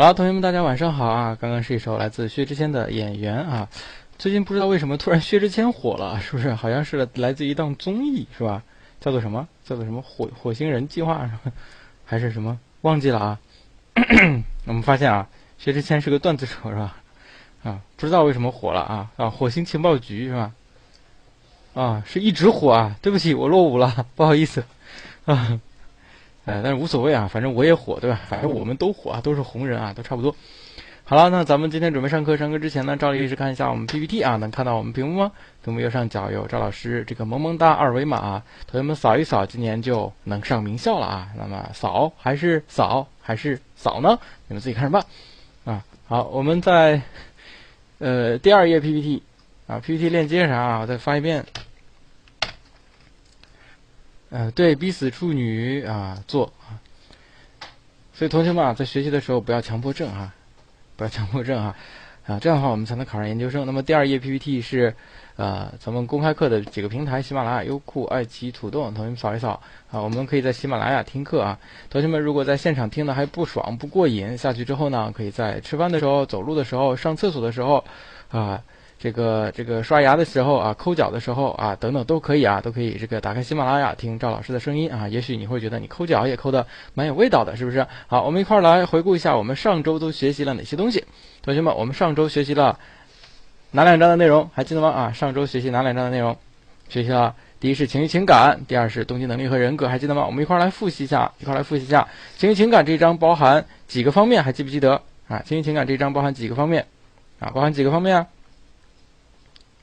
好，同学们，大家晚上好啊！刚刚是一首来自薛之谦的《演员》啊。最近不知道为什么突然薛之谦火了，是不是？好像是来自一档综艺，是吧？叫做什么？叫做什么火火星人计划？是 吧还是什么？忘记了啊。我们发现啊，薛之谦是个段子手，是吧？啊，不知道为什么火了啊啊！火星情报局是吧？啊，是一直火啊！对不起，我落伍了，不好意思啊。哎，但是无所谓啊，反正我也火，对吧？反正我们都火啊，都是红人啊，都差不多。好了，那咱们今天准备上课，上课之前呢，照例是看一下我们 PPT 啊，能看到我们屏幕吗？屏幕右上角有赵老师这个萌萌哒二维码，同学们扫一扫，今年就能上名校了啊。那么扫还是扫还是扫呢？你们自己看着办啊。好，我们在呃第二页 PPT 啊，PPT 链接上我再发一遍。呃，对，逼死处女啊，做啊。所以同学们啊，在学习的时候不要强迫症啊，不要强迫症啊，啊，这样的话我们才能考上研究生。那么第二页 PPT 是呃咱们公开课的几个平台：喜马拉雅、优酷、爱奇艺、土豆。同学们扫一扫啊，我们可以在喜马拉雅听课啊。同学们如果在现场听的还不爽不过瘾，下去之后呢，可以在吃饭的时候、走路的时候、上厕所的时候啊。这个这个刷牙的时候啊，抠脚的时候啊，等等都可以啊，都可以这个打开喜马拉雅听赵老师的声音啊，也许你会觉得你抠脚也抠的蛮有味道的，是不是？好，我们一块儿来回顾一下我们上周都学习了哪些东西。同学们，我们上周学习了哪两章的内容？还记得吗？啊，上周学习哪两章的内容？学习了第一是情绪情感，第二是动机能力和人格，还记得吗？我们一块儿来复习一下，一块儿来复习一下情绪情感这一章包含几个方面？还记不记得？啊，情绪情感这一章包含几个方面？啊，包含几个方面啊？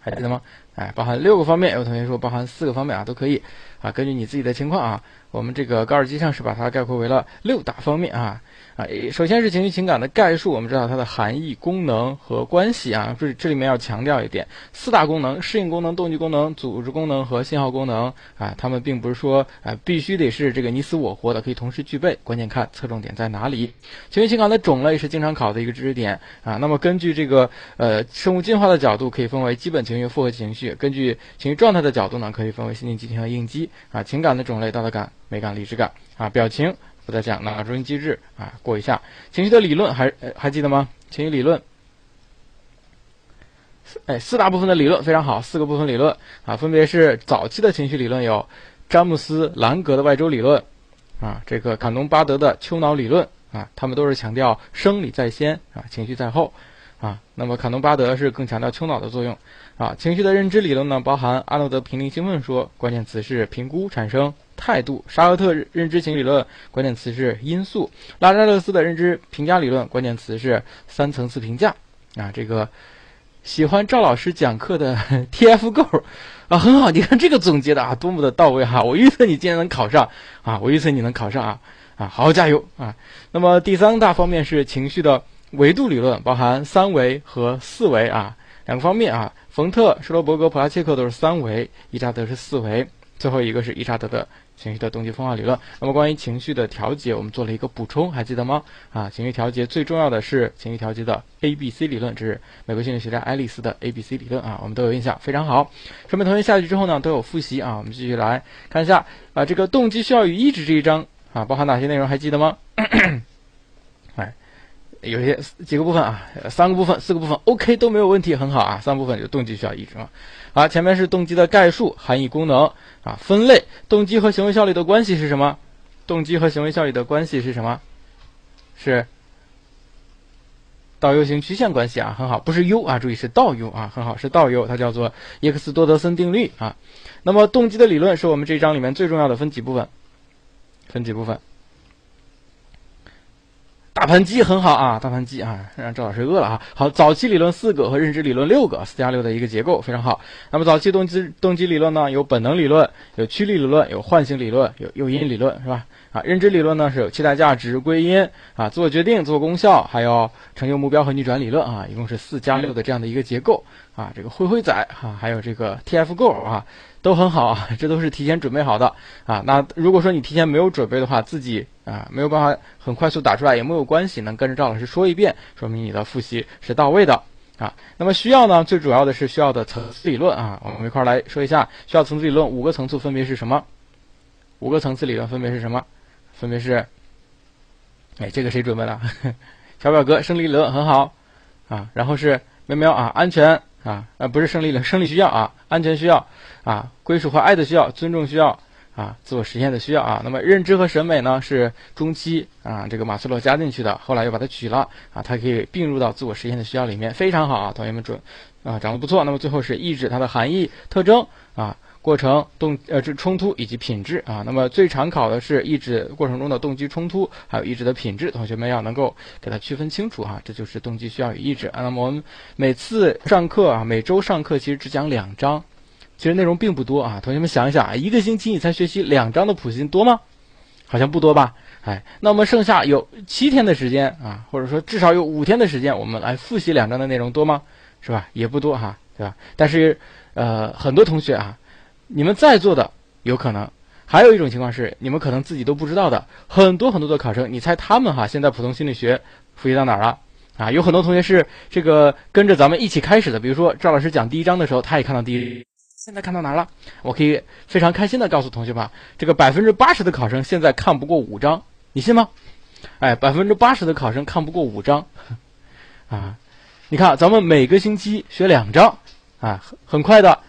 还记得吗？哎，包含六个方面，有同学说包含四个方面啊，都可以啊，根据你自己的情况啊，我们这个高尔基上是把它概括为了六大方面啊。啊，首先是情绪情感的概述，我们知道它的含义、功能和关系啊。这这里面要强调一点，四大功能：适应功能、动机功能、组织功能和信号功能啊。它们并不是说啊必须得是这个你死我活的，可以同时具备，关键看侧重点在哪里。情绪情感的种类是经常考的一个知识点啊。那么根据这个呃生物进化的角度，可以分为基本情绪、复合情绪；根据情绪状态的角度呢，可以分为心理激情和应激啊。情感的种类：道德感、美感、理智感啊，表情。不再讲了中心机制啊，过一下情绪的理论还还记得吗？情绪理论，哎，四大部分的理论非常好，四个部分理论啊，分别是早期的情绪理论有詹姆斯兰格的外周理论啊，这个坎农巴德的丘脑理论啊，他们都是强调生理在先啊，情绪在后啊。那么坎农巴德是更强调丘脑的作用啊。情绪的认知理论呢，包含阿诺德平衡兴奋说，关键词是评估产生。态度，沙赫特认知型理论关键词是因素；拉扎勒斯的认知评价理论关键词是三层次评价。啊，这个喜欢赵老师讲课的 TF 够啊，很好，你看这个总结的啊，多么的到位哈！我预测你今天能考上啊，我预测你能考上啊啊，好好加油啊！那么第三大方面是情绪的维度理论，包含三维和四维啊两个方面啊。冯特、施罗伯格、普拉切克都是三维，伊扎德是四维，最后一个是伊扎德的。情绪的动机分化理论。那么关于情绪的调节，我们做了一个补充，还记得吗？啊，情绪调节最重要的是情绪调节的 A B C 理论，这是美国心理学家爱丽丝的 A B C 理论啊，我们都有印象，非常好。说明同学下去之后呢，都有复习啊。我们继续来看一下啊，这个动机需要与意志这一章啊，包含哪些内容？还记得吗？有些几个部分啊，三个部分、四个部分，OK 都没有问题，很好啊。三部分就动机需要意志啊。好，前面是动机的概述、含义、功能啊，分类。动机和行为效率的关系是什么？动机和行为效率的关系是什么？是倒 U 型曲线关系啊，很好，不是 U 啊，注意是倒 U 啊，很好，是倒 U，它叫做耶克斯多德森定律啊。那么动机的理论是我们这一章里面最重要的，分几部分？分几部分？大盘鸡很好啊，大盘鸡啊，让赵老师饿了啊。好，早期理论四个和认知理论六个，四加六的一个结构非常好。那么早期动机动机理论呢，有本能理论，有驱力理论，有唤醒理论，有诱因理论，是吧？认知理论呢是有期待价值、归因啊、自我决定、自我功效，还有成就目标和逆转理论啊，一共是四加六的这样的一个结构啊。这个灰灰仔啊，还有这个 TFGO 啊。都很好啊，这都是提前准备好的啊。那如果说你提前没有准备的话，自己啊没有办法很快速打出来也没有关系，能跟着赵老师说一遍，说明你的复习是到位的啊。那么需要呢，最主要的是需要的层次理论啊，我们一块儿来说一下需要层次理论五个层次分别是什么？五个层次理论分别是什么？分别是，哎，这个谁准备的？小表哥生理理论很好啊，然后是喵喵啊，安全啊，呃不是生理论，生理需要啊，安全需要啊，归属和爱的需要，尊重需要啊，自我实现的需要啊。那么认知和审美呢是中期啊，这个马斯洛加进去的，后来又把它取了啊，它可以并入到自我实现的需要里面，非常好啊，同学们准啊，长得不错。那么最后是意志，它的含义特征啊。过程动呃这冲突以及品质啊，那么最常考的是意志过程中的动机冲突，还有意志的品质，同学们要能够给它区分清楚哈，这就是动机需要与意志。那么我们每次上课啊，每周上课其实只讲两章，其实内容并不多啊。同学们想一想啊，一个星期你才学习两章的普信多吗？好像不多吧？哎，那我们剩下有七天的时间啊，或者说至少有五天的时间，我们来复习两章的内容多吗？是吧？也不多哈，对吧？但是呃，很多同学啊。你们在座的有可能，还有一种情况是，你们可能自己都不知道的。很多很多的考生，你猜他们哈，现在普通心理学复习到哪儿了？啊，有很多同学是这个跟着咱们一起开始的。比如说赵老师讲第一章的时候，他也看到第一，现在看到哪儿了？我可以非常开心的告诉同学们，这个百分之八十的考生现在看不过五章，你信吗？哎，百分之八十的考生看不过五章，啊，你看咱们每个星期学两章，啊，很快的。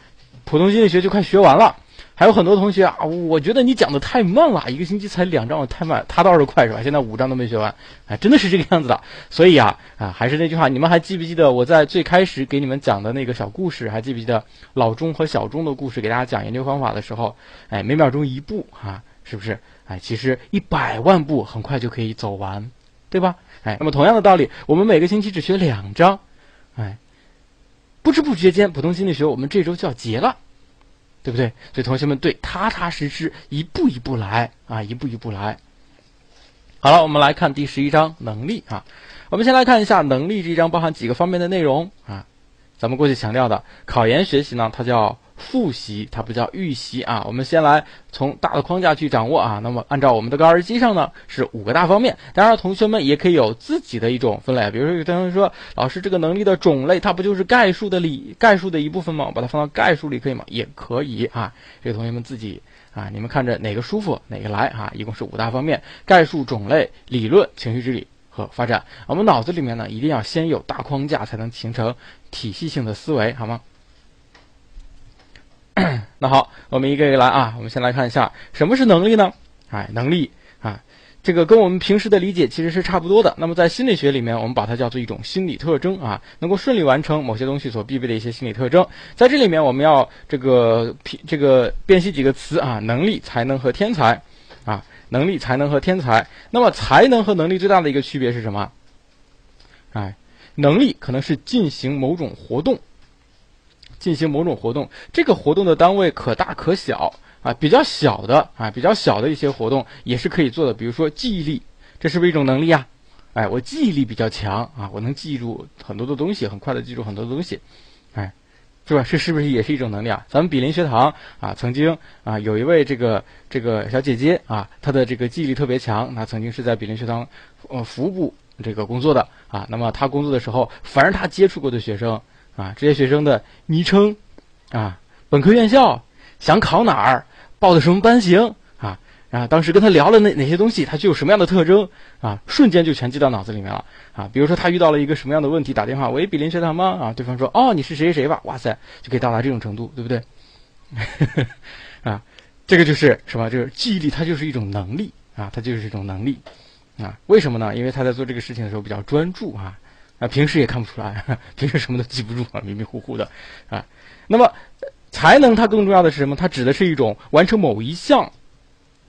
普通心理学就快学完了，还有很多同学啊，我觉得你讲的太慢了，一个星期才两章，太慢。他倒是快是吧？现在五章都没学完，哎，真的是这个样子的。所以啊啊，还是那句话，你们还记不记得我在最开始给你们讲的那个小故事？还记不记得老钟和小钟的故事？给大家讲研究方法的时候，哎，每秒钟一步啊，是不是？哎，其实一百万步很快就可以走完，对吧？哎，那么同样的道理，我们每个星期只学两章，哎。不知不觉间，普通心理学我们这周就要结了，对不对？所以同学们对踏踏实实一步一步来啊，一步一步来。好了，我们来看第十一章能力啊。我们先来看一下能力这一章包含几个方面的内容啊。咱们过去强调的考研学习呢，它叫。复习它不叫预习啊，我们先来从大的框架去掌握啊。那么按照我们的高二机上呢，是五个大方面。当然，同学们也可以有自己的一种分类，比如说有同学说，老师这个能力的种类，它不就是概述的里概述的一部分吗？我把它放到概述里可以吗？也可以啊。这个同学们自己啊，你们看着哪个舒服哪个来啊。一共是五大方面：概述、种类、理论、情绪治理和发展。我们脑子里面呢，一定要先有大框架，才能形成体系性的思维，好吗？那好，我们一个一个来啊。我们先来看一下什么是能力呢？哎，能力啊，这个跟我们平时的理解其实是差不多的。那么在心理学里面，我们把它叫做一种心理特征啊，能够顺利完成某些东西所必备的一些心理特征。在这里面，我们要这个这个辨析几个词啊：能力、才能和天才啊。能力、才能和天才。那么才能和能力最大的一个区别是什么？哎，能力可能是进行某种活动。进行某种活动，这个活动的单位可大可小啊，比较小的啊，比较小的一些活动也是可以做的。比如说记忆力，这是不是一种能力啊？哎，我记忆力比较强啊，我能记住很多的东西，很快的记住很多的东西，哎，是吧？这是不是也是一种能力啊？咱们比邻学堂啊，曾经啊有一位这个这个小姐姐啊，她的这个记忆力特别强，她曾经是在比邻学堂呃服务部这个工作的啊。那么她工作的时候，凡是她接触过的学生。啊，这些学生的昵称，啊，本科院校，想考哪儿，报的什么班型，啊，啊，当时跟他聊了哪哪些东西，他具有什么样的特征，啊，瞬间就全记到脑子里面了，啊，比如说他遇到了一个什么样的问题，打电话，喂，比邻学堂吗？啊，对方说，哦，你是谁谁吧？哇塞，就可以到达这种程度，对不对？啊，这个就是什么？就是记忆力，它就是一种能力，啊，它就是一种能力，啊，为什么呢？因为他在做这个事情的时候比较专注，啊。啊，平时也看不出来，平时什么都记不住啊，迷迷糊糊的啊。那么，才能它更重要的是什么？它指的是一种完成某一项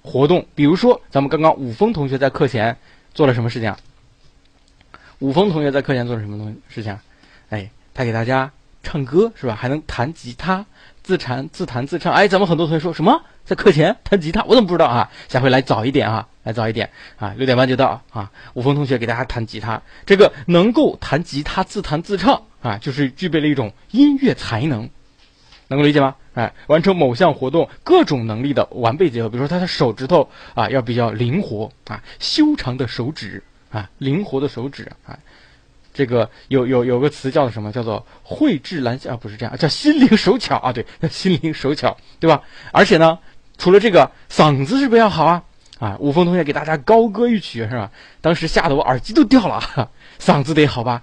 活动。比如说，咱们刚刚武峰同学在课前做了什么事情？武峰同学在课前做了什么东西事情？哎，他给大家唱歌是吧？还能弹吉他，自弹自弹自唱。哎，咱们很多同学说什么？在课前弹吉他？我怎么不知道啊？下回来早一点啊。来早一点啊，六点半就到啊。五峰同学给大家弹吉他，这个能够弹吉他自弹自唱啊，就是具备了一种音乐才能，能够理解吗？哎，完成某项活动各种能力的完备结合，比如说他的手指头啊要比较灵活啊，修长的手指啊，灵活的手指啊，这个有有有个词叫做什么？叫做蕙质兰啊，不是这样，叫心灵手巧啊，对，心灵手巧，对吧？而且呢，除了这个嗓子是不是要好啊？啊，五峰同学给大家高歌一曲是吧？当时吓得我耳机都掉了，嗓子得好吧，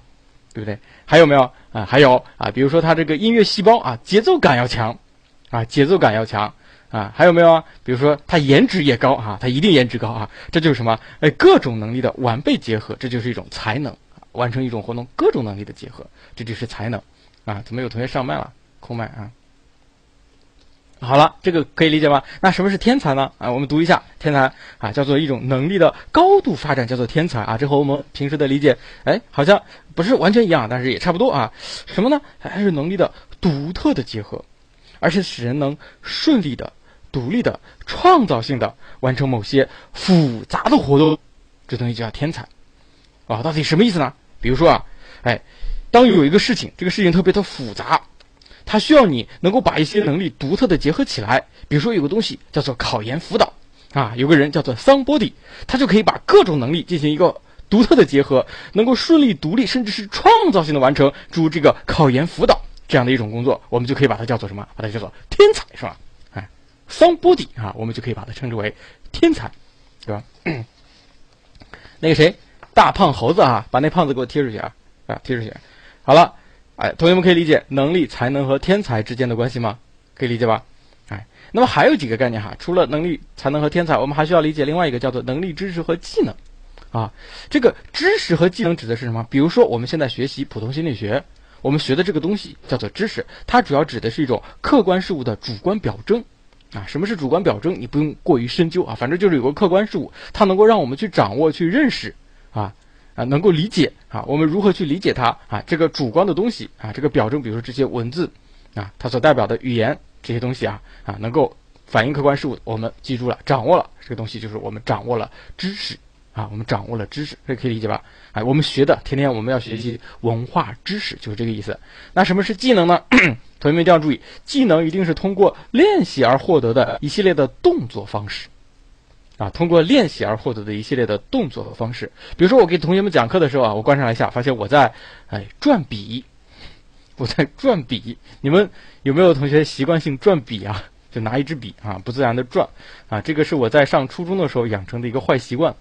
对不对？还有没有啊？还有啊，比如说他这个音乐细胞啊，节奏感要强，啊，节奏感要强啊。还有没有啊？比如说他颜值也高啊，他一定颜值高啊。这就是什么？哎，各种能力的完备结合，这就是一种才能，完成一种活动各种能力的结合，这就是才能啊。怎么有同学上麦了？空麦啊。好了，这个可以理解吧？那什么是天才呢？啊，我们读一下，天才啊，叫做一种能力的高度发展，叫做天才啊。这和我们平时的理解，哎，好像不是完全一样，但是也差不多啊。什么呢？还是能力的独特的结合，而且使人能顺利的、独立的、创造性的完成某些复杂的活动，这东西就叫天才啊。到底什么意思呢？比如说啊，哎，当有一个事情，这个事情特别的复杂。它需要你能够把一些能力独特的结合起来，比如说有个东西叫做考研辅导，啊，有个人叫做 somebody，他就可以把各种能力进行一个独特的结合，能够顺利独立，甚至是创造性的完成诸如这个考研辅导这样的一种工作，我们就可以把它叫做什么？把它叫做天才，是吧？哎，somebody 啊，我们就可以把它称之为天才，对吧？那个谁，大胖猴子啊，把那胖子给我贴出去啊，啊，贴出去，好了。哎，同学们可以理解能力、才能和天才之间的关系吗？可以理解吧？哎，那么还有几个概念哈，除了能力、才能和天才，我们还需要理解另外一个叫做能力、知识和技能。啊，这个知识和技能指的是什么？比如说我们现在学习普通心理学，我们学的这个东西叫做知识，它主要指的是一种客观事物的主观表征。啊，什么是主观表征？你不用过于深究啊，反正就是有个客观事物，它能够让我们去掌握、去认识啊。能够理解啊，我们如何去理解它啊？这个主观的东西啊，这个表征，比如说这些文字啊，它所代表的语言这些东西啊啊，能够反映客观事物，我们记住了，掌握了这个东西，就是我们掌握了知识啊，我们掌握了知识，这可以理解吧？哎，我们学的，天天我们要学习文化知识，就是这个意思。那什么是技能呢？同学们一定要注意，技能一定是通过练习而获得的一系列的动作方式。啊，通过练习而获得的一系列的动作和方式，比如说我给同学们讲课的时候啊，我观察了一下，发现我在哎转笔，我在转笔。你们有没有同学习惯性转笔啊？就拿一支笔啊，不自然的转啊，这个是我在上初中的时候养成的一个坏习惯，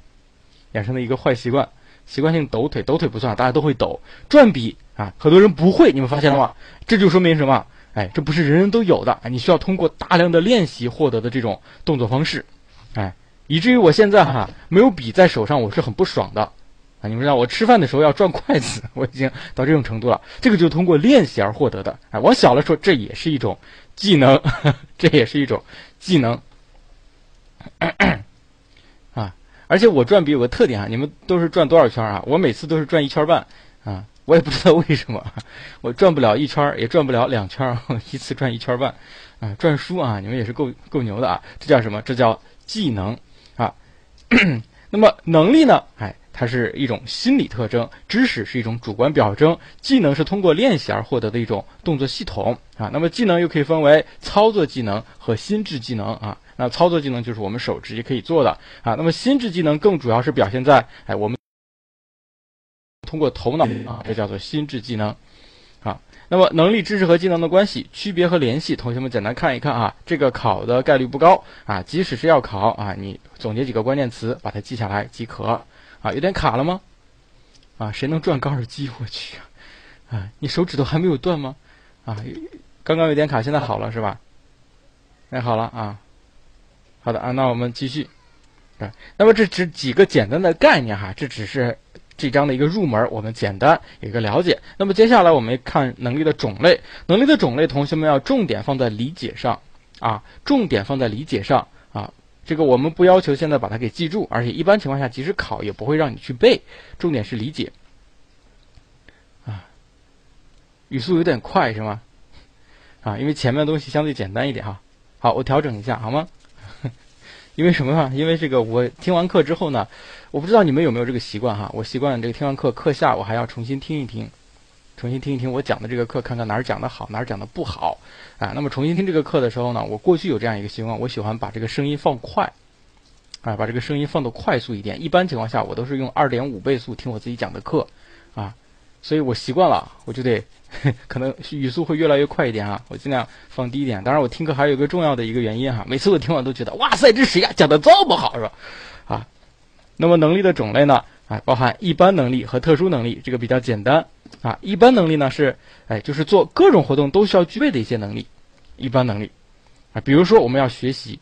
养成的一个坏习惯，习惯性抖腿，抖腿不算，大家都会抖。转笔啊，很多人不会，你们发现了吗？这就说明什么？哎，这不是人人都有的，你需要通过大量的练习获得的这种动作方式，哎。以至于我现在哈没有笔在手上，我是很不爽的，啊！你们知道我吃饭的时候要转筷子，我已经到这种程度了。这个就通过练习而获得的，哎，往小了说，这也是一种技能，这也是一种技能，啊！而且我转笔有个特点啊，你们都是转多少圈啊？我每次都是转一圈半，啊，我也不知道为什么，我转不了一圈，也转不了两圈，一次转一圈半，啊，转书啊，你们也是够够牛的啊！这叫什么？这叫技能。那么能力呢？哎，它是一种心理特征；知识是一种主观表征；技能是通过练习而获得的一种动作系统啊。那么技能又可以分为操作技能和心智技能啊。那操作技能就是我们手直接可以做的啊。那么心智技能更主要是表现在哎，我们通过头脑啊，这叫做心智技能。那么，能力、知识和技能的关系、区别和联系，同学们简单看一看啊。这个考的概率不高啊，即使是要考啊，你总结几个关键词，把它记下来即可啊。有点卡了吗？啊，谁能转高尔基？我去啊！你手指头还没有断吗？啊，刚刚有点卡，现在好了是吧？哎，好了啊。好的啊，那我们继续。啊，那么这只几个简单的概念哈，这只是。这章的一个入门，我们简单有一个了解。那么接下来我们看能力的种类，能力的种类，同学们要重点放在理解上啊，重点放在理解上啊。这个我们不要求现在把它给记住，而且一般情况下即使考也不会让你去背，重点是理解啊。语速有点快是吗？啊，因为前面的东西相对简单一点哈。好，我调整一下好吗？因为什么呢？因为这个我听完课之后呢。我不知道你们有没有这个习惯哈，我习惯这个听完课课下我还要重新听一听，重新听一听我讲的这个课，看看哪儿讲的好，哪儿讲的不好啊。那么重新听这个课的时候呢，我过去有这样一个习惯，我喜欢把这个声音放快，啊，把这个声音放的快速一点。一般情况下我都是用二点五倍速听我自己讲的课，啊，所以我习惯了，我就得 可能语速会越来越快一点啊，我尽量放低一点。当然我听课还有一个重要的一个原因哈，每次我听完都觉得哇塞，这谁呀讲的这么好是吧？啊。那么能力的种类呢？啊，包含一般能力和特殊能力，这个比较简单啊。一般能力呢是，哎，就是做各种活动都需要具备的一些能力，一般能力啊。比如说我们要学习，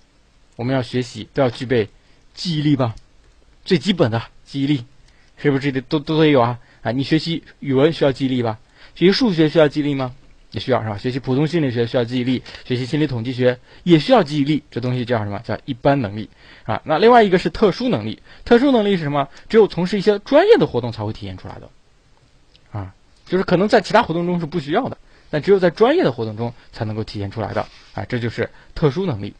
我们要学习都要具备记忆力吧，最基本的记忆力，是不是这里都都得有啊？啊，你学习语文需要记忆力吧？学习数学需要记忆力吗？也需要是吧？学习普通心理学需要记忆力，学习心理统计学也需要记忆力。这东西叫什么？叫一般能力啊。那另外一个是特殊能力，特殊能力是什么？只有从事一些专业的活动才会体现出来的啊，就是可能在其他活动中是不需要的，但只有在专业的活动中才能够体现出来的啊，这就是特殊能力。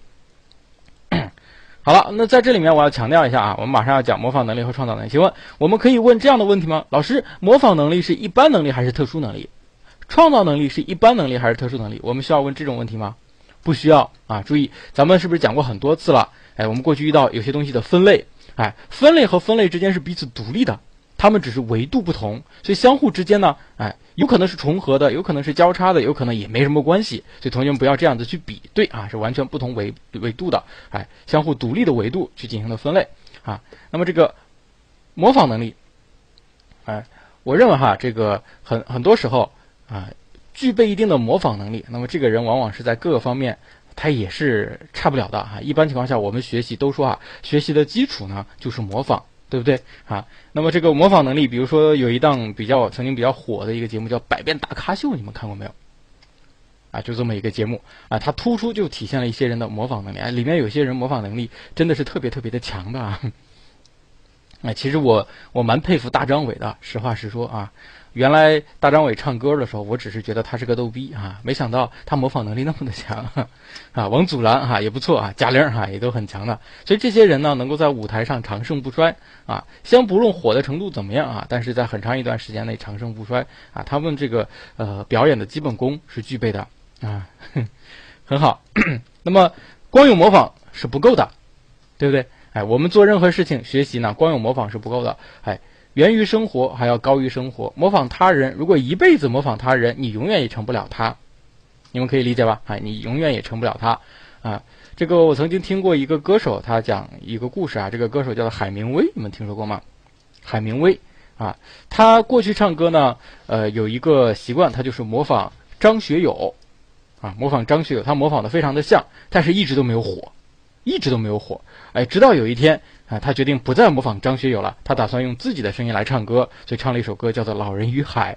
好了，那在这里面我要强调一下啊，我们马上要讲模仿能力和创造能力。请问我们可以问这样的问题吗？老师，模仿能力是一般能力还是特殊能力？创造能力是一般能力还是特殊能力？我们需要问这种问题吗？不需要啊！注意，咱们是不是讲过很多次了？哎，我们过去遇到有些东西的分类，哎，分类和分类之间是彼此独立的，它们只是维度不同，所以相互之间呢，哎，有可能是重合的，有可能是交叉的，有可能也没什么关系。所以同学们不要这样子去比对啊，是完全不同维维度的，哎，相互独立的维度去进行的分类啊。那么这个模仿能力，哎，我认为哈，这个很很多时候。啊，具备一定的模仿能力，那么这个人往往是在各个方面他也是差不了的哈。一般情况下，我们学习都说啊，学习的基础呢就是模仿，对不对啊？那么这个模仿能力，比如说有一档比较曾经比较火的一个节目叫《百变大咖秀》，你们看过没有？啊，就这么一个节目啊，它突出就体现了一些人的模仿能力啊，里面有些人模仿能力真的是特别特别的强的啊。哎，其实我我蛮佩服大张伟的，实话实说啊。原来大张伟唱歌的时候，我只是觉得他是个逗逼啊，没想到他模仿能力那么的强 啊！王祖蓝哈也不错啊，贾玲哈也都很强的，所以这些人呢能够在舞台上长盛不衰啊，先不论火的程度怎么样啊，但是在很长一段时间内长盛不衰啊，他们这个呃表演的基本功是具备的啊，很好。那么光有模仿是不够的，对不对？哎，我们做任何事情学习呢，光有模仿是不够的，哎。源于生活，还要高于生活。模仿他人，如果一辈子模仿他人，你永远也成不了他。你们可以理解吧？啊，你永远也成不了他。啊，这个我曾经听过一个歌手，他讲一个故事啊。这个歌手叫做海明威，你们听说过吗？海明威啊，他过去唱歌呢，呃，有一个习惯，他就是模仿张学友，啊，模仿张学友，他模仿的非常的像，但是一直都没有火，一直都没有火。哎，直到有一天。啊，他决定不再模仿张学友了，他打算用自己的声音来唱歌，所以唱了一首歌叫做《老人与海》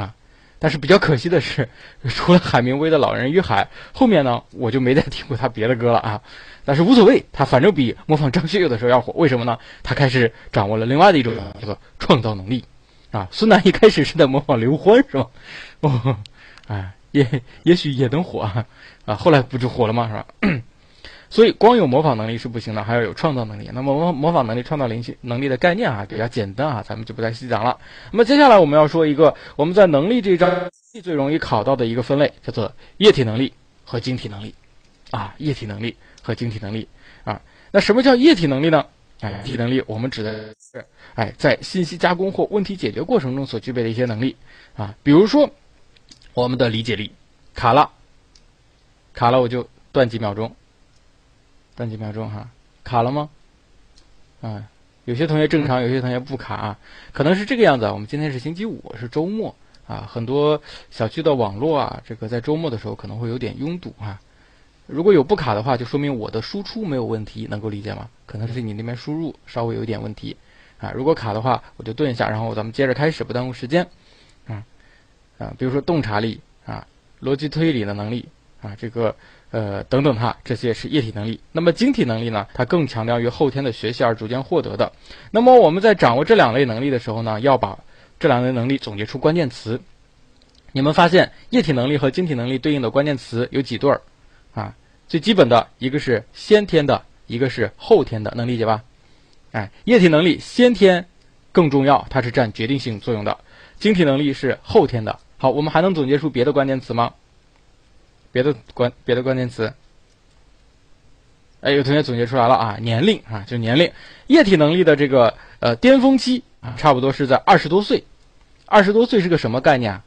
啊。但是比较可惜的是，除了海明威的《老人与海》，后面呢我就没再听过他别的歌了啊。但是无所谓，他反正比模仿张学友的时候要火。为什么呢？他开始掌握了另外的一种叫做创造能力啊。孙楠一开始是在模仿刘欢是吧？哦，哎，也也许也能火啊啊，后来不就火了吗？是吧？所以光有模仿能力是不行的，还要有创造能力。那么模模仿能力、创造灵性能力的概念啊比较简单啊，咱们就不再细讲了。那么接下来我们要说一个我们在能力这一章最容易考到的一个分类，叫做液体能力和晶体能力。啊，液体能力和晶体能力啊，那什么叫液体能力呢？哎，体能力我们指的是哎在信息加工或问题解决过程中所具备的一些能力啊，比如说我们的理解力卡了，卡了我就断几秒钟。等几秒钟哈，卡了吗？啊，有些同学正常，有些同学不卡啊，可能是这个样子。我们今天是星期五，是周末啊，很多小区的网络啊，这个在周末的时候可能会有点拥堵啊。如果有不卡的话，就说明我的输出没有问题，能够理解吗？可能是你那边输入稍微有一点问题啊。如果卡的话，我就顿一下，然后咱们接着开始，不耽误时间啊啊，比如说洞察力啊，逻辑推理的能力啊，这个。呃，等等，它这些是液体能力。那么晶体能力呢？它更强调于后天的学习而逐渐获得的。那么我们在掌握这两类能力的时候呢，要把这两类能力总结出关键词。你们发现液体能力和晶体能力对应的关键词有几对儿？啊，最基本的一个是先天的，一个是后天的，能理解吧？哎，液体能力先天更重要，它是占决定性作用的。晶体能力是后天的。好，我们还能总结出别的关键词吗？别的关别的关键词，哎，有同学总结出来了啊，年龄啊，就年龄，液体能力的这个呃巅峰期啊，差不多是在二十多岁，二十多岁是个什么概念啊？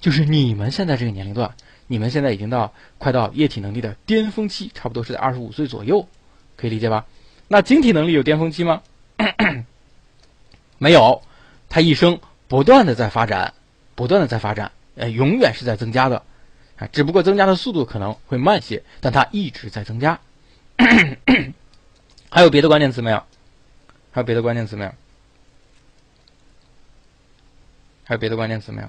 就是你们现在这个年龄段，你们现在已经到快到液体能力的巅峰期，差不多是在二十五岁左右，可以理解吧？那晶体能力有巅峰期吗？没有，他一生不断的在发展，不断的在发展，呃，永远是在增加的，只不过增加的速度可能会慢些，但它一直在增加。还有别的关键词没有？还有别的关键词没有？还有别的关键词没有？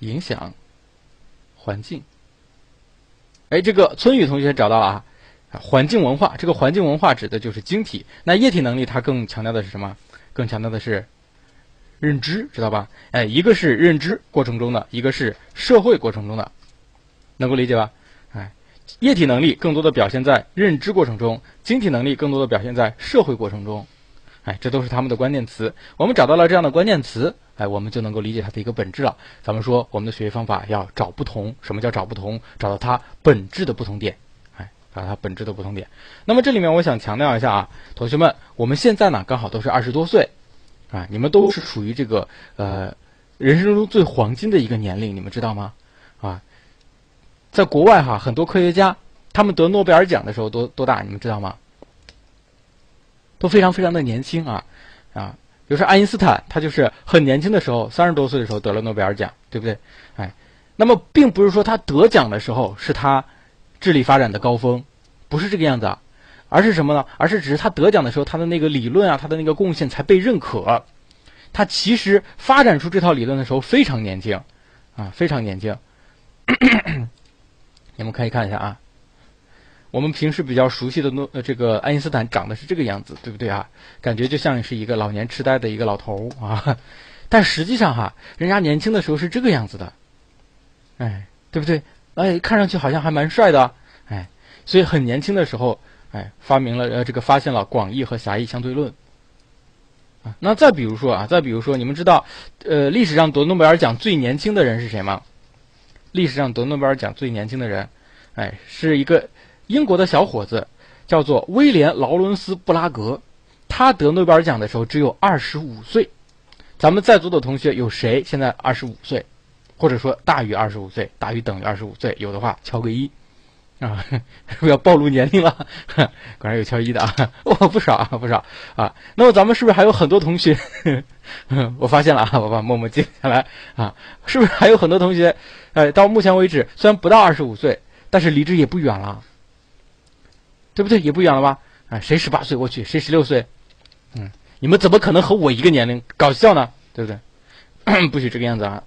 影响环境。哎，这个村宇同学找到了啊，环境文化。这个环境文化指的就是晶体。那液体能力它更强调的是什么？更强调的是认知，知道吧？哎，一个是认知过程中的，一个是社会过程中的，能够理解吧？哎，液体能力更多的表现在认知过程中，晶体能力更多的表现在社会过程中。哎，这都是他们的关键词。我们找到了这样的关键词，哎，我们就能够理解它的一个本质了。咱们说我们的学习方法要找不同，什么叫找不同？找到它本质的不同点，哎，找到它本质的不同点。那么这里面我想强调一下啊，同学们，我们现在呢刚好都是二十多岁，啊，你们都是处于这个呃人生中最黄金的一个年龄，你们知道吗？啊，在国外哈，很多科学家他们得诺贝尔奖的时候多多大？你们知道吗？都非常非常的年轻啊，啊，比如说爱因斯坦，他就是很年轻的时候，三十多岁的时候得了诺贝尔奖，对不对？哎，那么并不是说他得奖的时候是他智力发展的高峰，不是这个样子，啊而是什么呢？而是只是他得奖的时候，他的那个理论啊，他的那个贡献才被认可。他其实发展出这套理论的时候非常年轻，啊，非常年轻。你们可以看一下啊。我们平时比较熟悉的诺呃这个爱因斯坦长得是这个样子，对不对啊？感觉就像是一个老年痴呆的一个老头啊，但实际上哈，人家年轻的时候是这个样子的，哎，对不对？哎，看上去好像还蛮帅的，哎，所以很年轻的时候，哎，发明了呃这个发现了广义和狭义相对论，啊，那再比如说啊，再比如说，你们知道呃历史上得诺贝尔奖最年轻的人是谁吗？历史上得诺贝尔奖最年轻的人，哎，是一个。英国的小伙子叫做威廉·劳伦斯·布拉格，他得诺贝尔奖的时候只有二十五岁。咱们在座的同学有谁现在二十五岁，或者说大于二十五岁，大于等于二十五岁？有的话敲个一啊！不 要暴露年龄了，果然有敲一的啊！哇，不少啊，不少啊！那么咱们是不是还有很多同学？我发现了啊，我把默默记下来啊！是不是还有很多同学？哎，到目前为止虽然不到二十五岁，但是离这也不远了。对不对？也不远了吧？啊，谁十八岁？我去，谁十六岁？嗯，你们怎么可能和我一个年龄？搞笑呢？对不对？不许这个样子啊！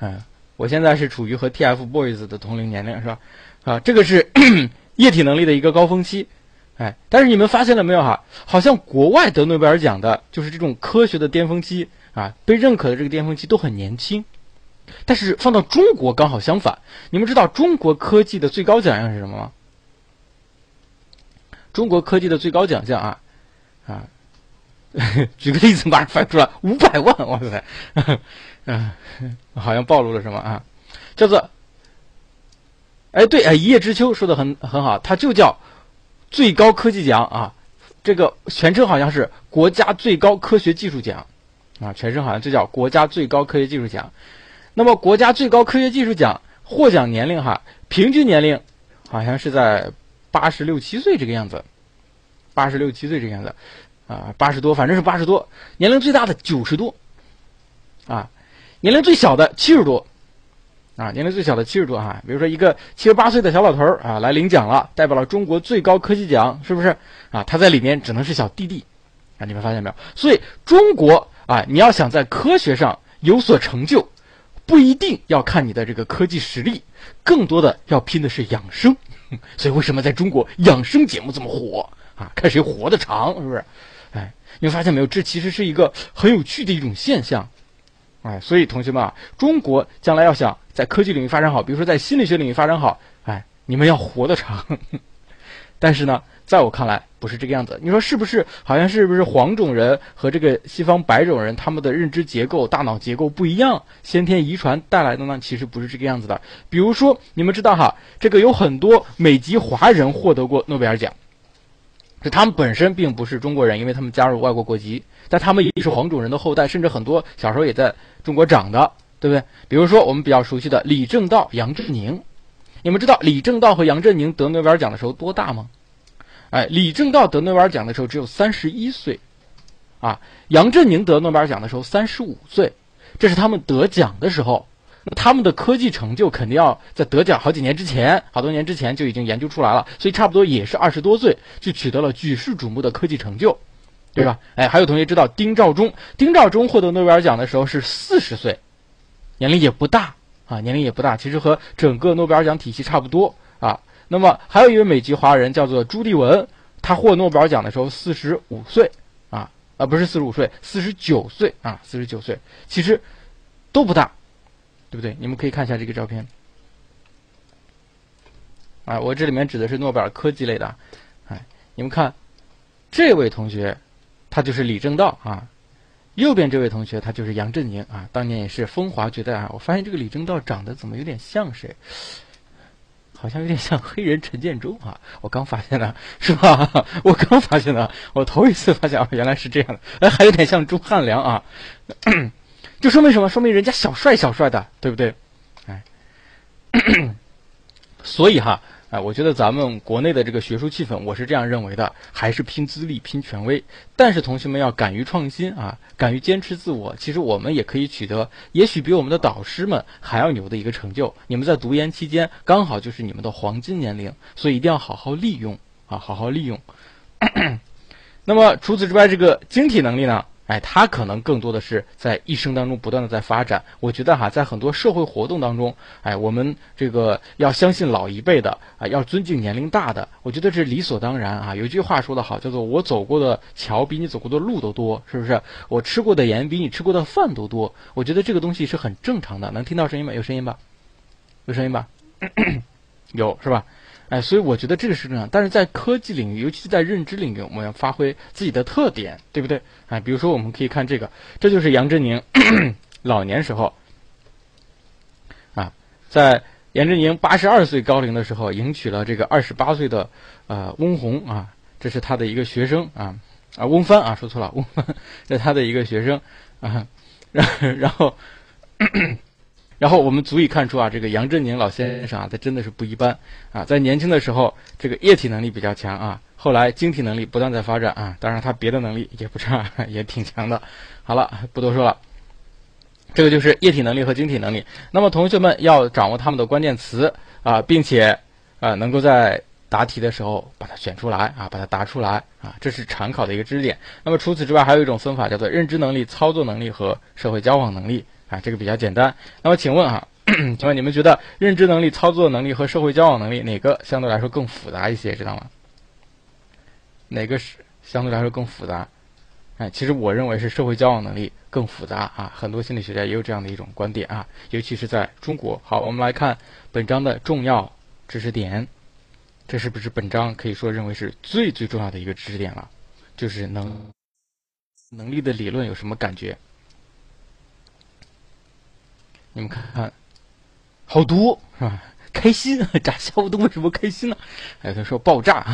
嗯，我现在是处于和 TFBOYS 的同龄年龄，是吧？啊，这个是 液体能力的一个高峰期。哎，但是你们发现了没有哈？好像国外得诺贝尔奖的，就是这种科学的巅峰期啊，被认可的这个巅峰期都很年轻。但是放到中国刚好相反。你们知道中国科技的最高奖项是什么吗？中国科技的最高奖项啊，啊，举个例子，马上翻出来五百万，哇塞，嗯，好像暴露了什么啊？叫做，哎，对，哎，一叶知秋说的很很好，它就叫最高科技奖啊，这个全称好像是国家最高科学技术奖啊，全称好像就叫国家最高科学技术奖。那么国家最高科学技术奖获奖年龄哈，平均年龄好像是在。八十六七岁这个样子，八十六七岁这个样子，啊，八十多，反正是八十多。年龄最大的九十多，啊，年龄最小的七十多，啊，年龄最小的七十多哈。比如说一个七十八岁的小老头儿啊，来领奖了，代表了中国最高科技奖，是不是？啊，他在里面只能是小弟弟，啊，你们发现没有？所以中国啊，你要想在科学上有所成就，不一定要看你的这个科技实力，更多的要拼的是养生。所以，为什么在中国养生节目这么火啊？看谁活得长，是不是？哎，你们发现没有？这其实是一个很有趣的一种现象。哎，所以同学们啊，中国将来要想在科技领域发展好，比如说在心理学领域发展好，哎，你们要活得长。但是呢？在我看来，不是这个样子。你说是不是？好像是不是黄种人和这个西方白种人他们的认知结构、大脑结构不一样，先天遗传带来的呢？其实不是这个样子的。比如说，你们知道哈，这个有很多美籍华人获得过诺贝尔奖，就他们本身并不是中国人，因为他们加入外国国籍，但他们也是黄种人的后代，甚至很多小时候也在中国长的，对不对？比如说我们比较熟悉的李政道、杨振宁，你们知道李政道和杨振宁得诺贝尔奖的时候多大吗？哎，李政道得诺贝尔奖的时候只有三十一岁，啊，杨振宁得诺贝尔奖的时候三十五岁，这是他们得奖的时候。他们的科技成就肯定要在得奖好几年之前，好多年之前就已经研究出来了，所以差不多也是二十多岁就取得了举世瞩目的科技成就，对吧？哎，还有同学知道丁肇中，丁肇中获得诺贝尔奖的时候是四十岁，年龄也不大啊，年龄也不大，其实和整个诺贝尔奖体系差不多啊。那么还有一位美籍华人叫做朱棣文，他获诺贝尔奖的时候四十五岁啊，啊不是四十五岁，四十九岁啊，四十九岁，其实都不大。对不对？你们可以看一下这个照片，啊，我这里面指的是诺贝尔科技类的，哎，你们看，这位同学，他就是李政道啊，右边这位同学他就是杨振宁啊，当年也是风华绝代啊。我发现这个李政道长得怎么有点像谁？好像有点像黑人陈建州啊，我刚发现的，是吧？我刚发现的，我头一次发现啊，原来是这样的，哎，还有点像钟汉良啊。就说明什么？说明人家小帅小帅的，对不对？哎，所以哈，哎，我觉得咱们国内的这个学术气氛，我是这样认为的，还是拼资历、拼权威。但是同学们要敢于创新啊，敢于坚持自我。其实我们也可以取得，也许比我们的导师们还要牛的一个成就。你们在读研期间，刚好就是你们的黄金年龄，所以一定要好好利用啊，好好利用。那么除此之外，这个晶体能力呢？哎，他可能更多的是在一生当中不断的在发展。我觉得哈，在很多社会活动当中，哎，我们这个要相信老一辈的啊，要尊敬年龄大的，我觉得这是理所当然啊。有句话说得好，叫做“我走过的桥比你走过的路都多”，是不是？我吃过的盐比你吃过的饭都多。我觉得这个东西是很正常的。能听到声音吗？有声音吧？有声音吧？有是吧？哎，所以我觉得这个是这样，但是在科技领域，尤其是在认知领域，我们要发挥自己的特点，对不对？哎，比如说我们可以看这个，这就是杨振宁 老年时候啊，在杨振宁八十二岁高龄的时候，迎娶了这个二十八岁的呃翁虹啊，这是他的一个学生啊啊翁帆啊，说错了，翁帆 这是他的一个学生啊，然 然后。然后我们足以看出啊，这个杨振宁老先生啊，他真的是不一般啊，在年轻的时候，这个液体能力比较强啊，后来晶体能力不断在发展啊，当然他别的能力也不差，也挺强的。好了，不多说了，这个就是液体能力和晶体能力。那么同学们要掌握他们的关键词啊，并且啊，能够在答题的时候把它选出来啊，把它答出来啊，这是常考的一个知识点。那么除此之外，还有一种分法叫做认知能力、操作能力和社会交往能力。啊，这个比较简单。那么，请问哈，请问你们觉得认知能力、操作能力和社会交往能力哪个相对来说更复杂一些？知道吗？哪个是相对来说更复杂？哎，其实我认为是社会交往能力更复杂啊。很多心理学家也有这样的一种观点啊，尤其是在中国。好，我们来看本章的重要知识点，这是不是本章可以说认为是最最重要的一个知识点了？就是能能力的理论有什么感觉？你们看看，好毒是吧？开心，炸下午都为什么开心呢？哎，他说爆炸，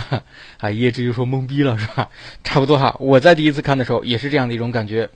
啊，叶芝就说懵逼了，是吧？差不多哈。我在第一次看的时候也是这样的一种感觉。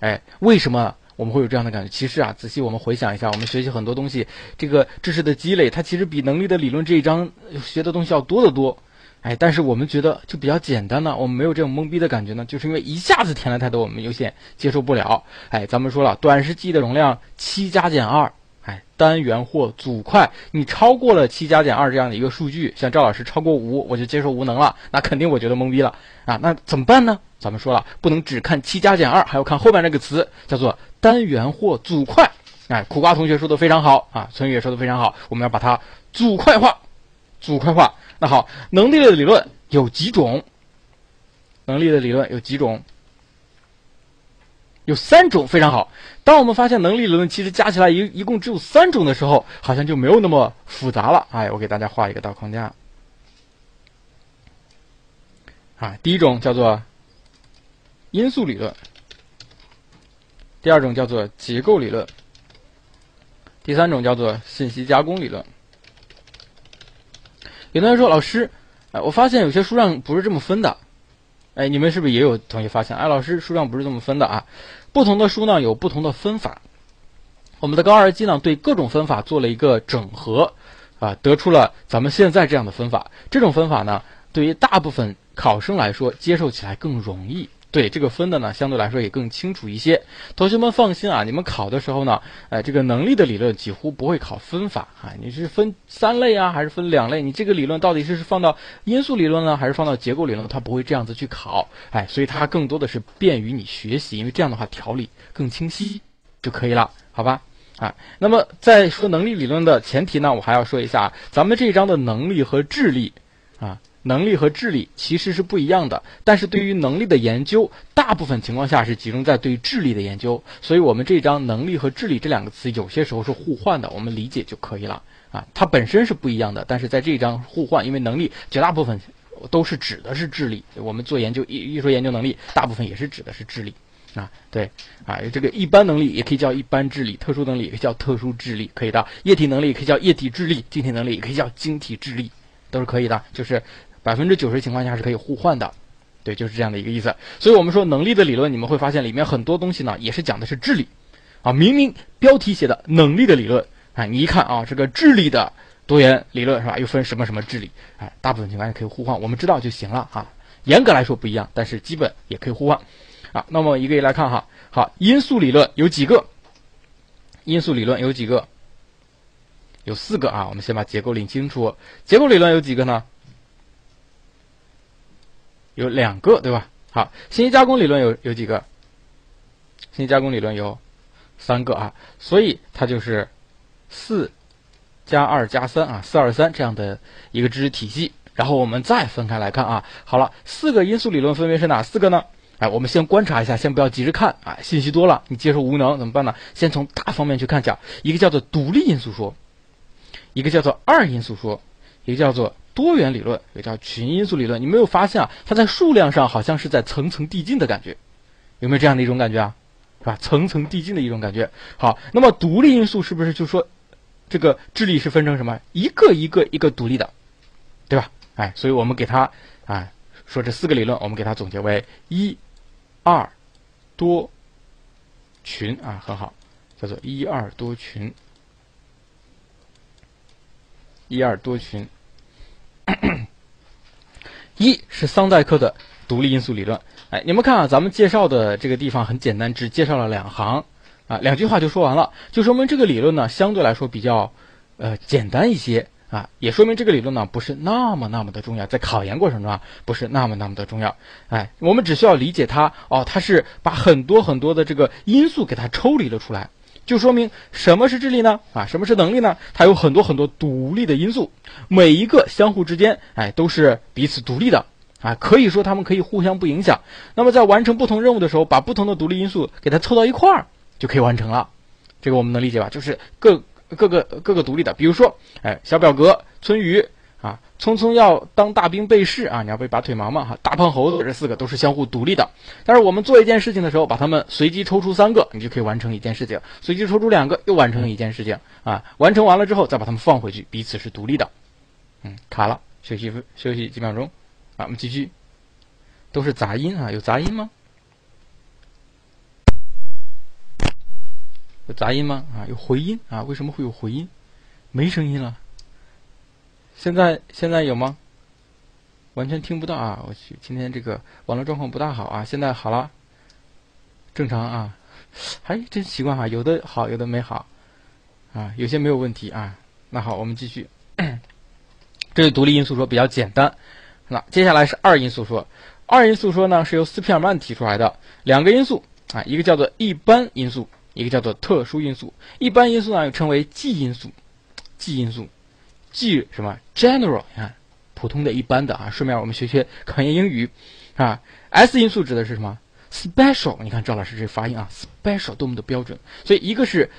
哎，为什么我们会有这样的感觉？其实啊，仔细我们回想一下，我们学习很多东西，这个知识的积累，它其实比能力的理论这一章学的东西要多得多。哎，但是我们觉得就比较简单呢，我们没有这种懵逼的感觉呢，就是因为一下子填了太多，我们有些接受不了。哎，咱们说了，短时记忆的容量七加减二，哎，单元或组块，你超过了七加减二这样的一个数据，像赵老师超过五，我就接受无能了，那肯定我觉得懵逼了啊。那怎么办呢？咱们说了，不能只看七加减二，还要看后边那个词，叫做单元或组块。哎，苦瓜同学说的非常好啊，村宇也说的非常好，我们要把它组块化，组块化。那好，能力的理论有几种？能力的理论有几种？有三种，非常好。当我们发现能力理论其实加起来一一共只有三种的时候，好像就没有那么复杂了。哎，我给大家画一个大框架。啊，第一种叫做因素理论，第二种叫做结构理论，第三种叫做信息加工理论。有同学说：“老师，哎，我发现有些书上不是这么分的，哎，你们是不是也有同学发现？哎，老师，书上不是这么分的啊？不同的书呢有不同的分法。我们的高二机呢对各种分法做了一个整合，啊，得出了咱们现在这样的分法。这种分法呢对于大部分考生来说，接受起来更容易。对这个分的呢，相对来说也更清楚一些。同学们放心啊，你们考的时候呢，呃，这个能力的理论几乎不会考分法啊。你是分三类啊，还是分两类？你这个理论到底是放到因素理论呢，还是放到结构理论？它不会这样子去考，哎，所以它更多的是便于你学习，因为这样的话条理更清晰就可以了，好吧？啊，那么在说能力理论的前提呢，我还要说一下，咱们这一章的能力和智力啊。能力和智力其实是不一样的，但是对于能力的研究，大部分情况下是集中在对智力的研究，所以我们这张能力和智力这两个词有些时候是互换的，我们理解就可以了啊。它本身是不一样的，但是在这一章互换，因为能力绝大部分都是指的是智力，我们做研究一一说研究能力，大部分也是指的是智力啊。对啊，这个一般能力也可以叫一般智力，特殊能力也可以叫特殊智力，可以的。液体能力可以叫液体智力，晶体能力也可以叫晶体智力，都是可以的，就是。百分之九十情况下是可以互换的，对，就是这样的一个意思。所以，我们说能力的理论，你们会发现里面很多东西呢，也是讲的是智力，啊，明明标题写的能力的理论，啊，你一看啊，这个智力的多元理论是吧？又分什么什么智力？哎，大部分情况下可以互换，我们知道就行了哈。严格来说不一样，但是基本也可以互换，啊，那么一个一个来看哈。好，因素理论有几个？因素理论有几个？有四个啊。我们先把结构理清楚。结构理论有几个呢？有两个，对吧？好，信息加工理论有有几个？信息加工理论有三个啊，所以它就是四加二加三啊，四二三这样的一个知识体系。然后我们再分开来看啊，好了，四个因素理论分别是哪四个呢？哎，我们先观察一下，先不要急着看啊，信息多了你接受无能怎么办呢？先从大方面去看讲，一个叫做独立因素说，一个叫做二因素说，一个叫做。多元理论也叫群因素理论，你没有发现啊？它在数量上好像是在层层递进的感觉，有没有这样的一种感觉啊？是吧？层层递进的一种感觉。好，那么独立因素是不是就说这个智力是分成什么一个一个一个独立的，对吧？哎，所以我们给它啊说这四个理论，我们给它总结为一、二、多、群啊，很好，叫做一二多群，一二多群。一是桑代克的独立因素理论，哎，你们看啊，咱们介绍的这个地方很简单，只介绍了两行，啊，两句话就说完了，就说明这个理论呢相对来说比较，呃，简单一些。啊，也说明这个理论呢不是那么那么的重要，在考研过程中啊不是那么那么的重要，哎，我们只需要理解它，哦，它是把很多很多的这个因素给它抽离了出来。就说明什么是智力呢？啊，什么是能力呢？它有很多很多独立的因素，每一个相互之间，哎，都是彼此独立的，啊，可以说它们可以互相不影响。那么在完成不同任务的时候，把不同的独立因素给它凑到一块儿，就可以完成了。这个我们能理解吧？就是各各个各个独立的，比如说，哎，小表格村鱼。啊，聪聪要当大兵背事啊！你要背拔腿毛嘛哈！大胖猴子这四个都是相互独立的，但是我们做一件事情的时候，把它们随机抽出三个，你就可以完成一件事情；随机抽出两个，又完成一件事情啊！完成完了之后，再把它们放回去，彼此是独立的。嗯，卡了，休息休息几秒钟啊！我们继续，都是杂音啊，有杂音吗？有杂音吗？啊，有回音啊？为什么会有回音？没声音了。现在现在有吗？完全听不到啊！我去，今天这个网络状况不大好啊。现在好了，正常啊。还真奇怪哈，有的好，有的没好啊。有些没有问题啊。那好，我们继续。这是独立因素说比较简单。那接下来是二因素说。二因素说呢是由斯皮尔曼提出来的，两个因素啊，一个叫做一般因素，一个叫做特殊因素。一般因素呢又称为记因素，记因素。G 什么 general？你看，普通的一般的啊。顺便我们学学考研英语啊。S 因素指的是什么？special？你看赵老师这发音啊，special 多么的标准。所以一个是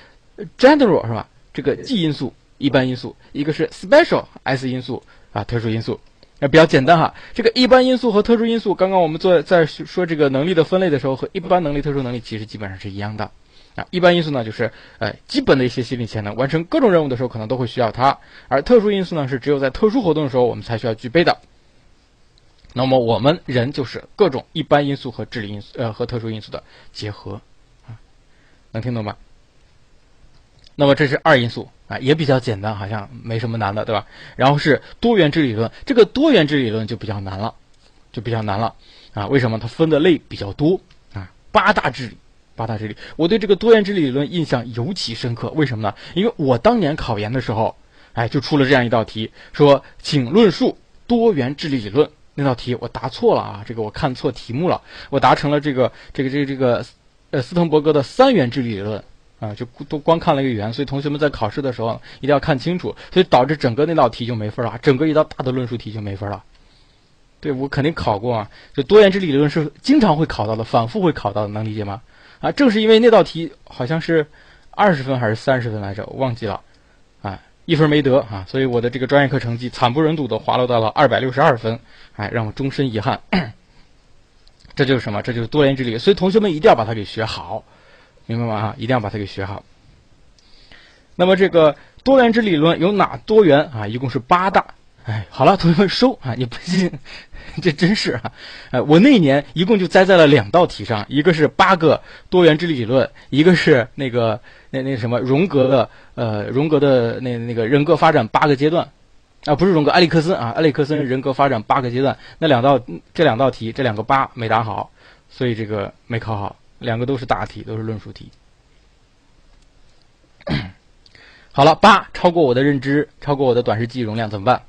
general 是吧？这个 G 因素一般因素，一个是 special S 因素啊，特殊因素。那比较简单哈。这个一般因素和特殊因素，刚刚我们做在说这个能力的分类的时候，和一般能力、特殊能力其实基本上是一样的。啊，一般因素呢，就是呃基本的一些心理潜能，完成各种任务的时候可能都会需要它；而特殊因素呢，是只有在特殊活动的时候我们才需要具备的。那么我们人就是各种一般因素和智力因素呃和特殊因素的结合啊，能听懂吗？那么这是二因素啊，也比较简单，好像没什么难的，对吧？然后是多元智理论，这个多元智理论就比较难了，就比较难了啊！为什么？它分的类比较多啊，八大智理，八大智理。我对这个多元智理论印象尤其深刻，为什么呢？因为我当年考研的时候，哎，就出了这样一道题，说请论述多元智力理论。那道题我答错了啊，这个我看错题目了，我答成了这个这个这个这个呃斯滕伯格的三元智力理论。啊，就都光看了一个圆，所以同学们在考试的时候一定要看清楚，所以导致整个那道题就没分了，整个一道大的论述题就没分了。对我肯定考过啊，就多元智力理论是经常会考到的，反复会考到的，能理解吗？啊，正是因为那道题好像是二十分还是三十分来着，我忘记了，啊，一分没得啊，所以我的这个专业课成绩惨不忍睹的滑落到了二百六十二分，哎，让我终身遗憾。这就是什么？这就是多元智力，所以同学们一定要把它给学好。明白吗？啊，一定要把它给学好。那么这个多元智理论有哪多元啊？一共是八大。哎，好了，同学们收啊！你不信，这真是啊！哎，我那一年一共就栽在了两道题上，一个是八个多元智力理论，一个是那个那那什么荣格的呃荣格的那那个人格发展八个阶段啊，不是荣格，埃里克森啊，埃里克森人格发展八个阶段，那两道这两道题这两个八没答好，所以这个没考好。两个都是大题，都是论述题。好了，八超过我的认知，超过我的短时记忆容量怎么办？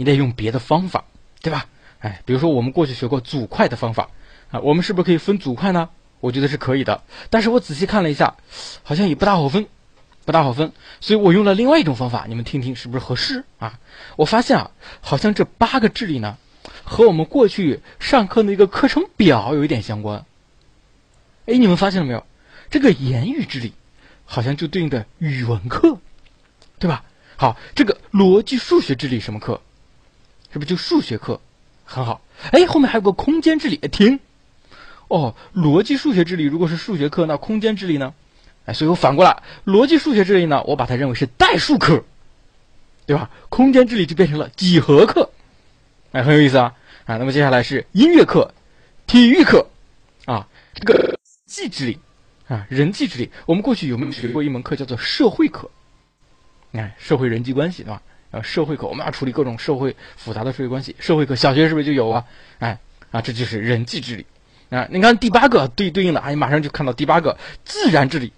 你得用别的方法，对吧？哎，比如说我们过去学过组块的方法啊，我们是不是可以分组块呢？我觉得是可以的。但是我仔细看了一下，好像也不大好分，不大好分。所以我用了另外一种方法，你们听听是不是合适啊？我发现啊，好像这八个智力呢，和我们过去上课那个课程表有一点相关。哎，你们发现了没有？这个言语智力，好像就对应的语文课，对吧？好，这个逻辑数学智力什么课？是不是就数学课？很好。哎，后面还有个空间智力，停。哦，逻辑数学智力如果是数学课，那空间智力呢？哎，所以我反过来，逻辑数学智力呢，我把它认为是代数课，对吧？空间智力就变成了几何课。哎，很有意思啊啊！那么接下来是音乐课、体育课啊，这个。际智力，啊，人际智力。我们过去有没有学过一门课叫做社会课？你看，社会人际关系，对吧？啊，社会课，我们要处理各种社会复杂的社会关系。社会课，小学是不是就有啊？哎，啊，这就是人际智力。啊，你看第八个对对应的，啊，你马上就看到第八个自然智力，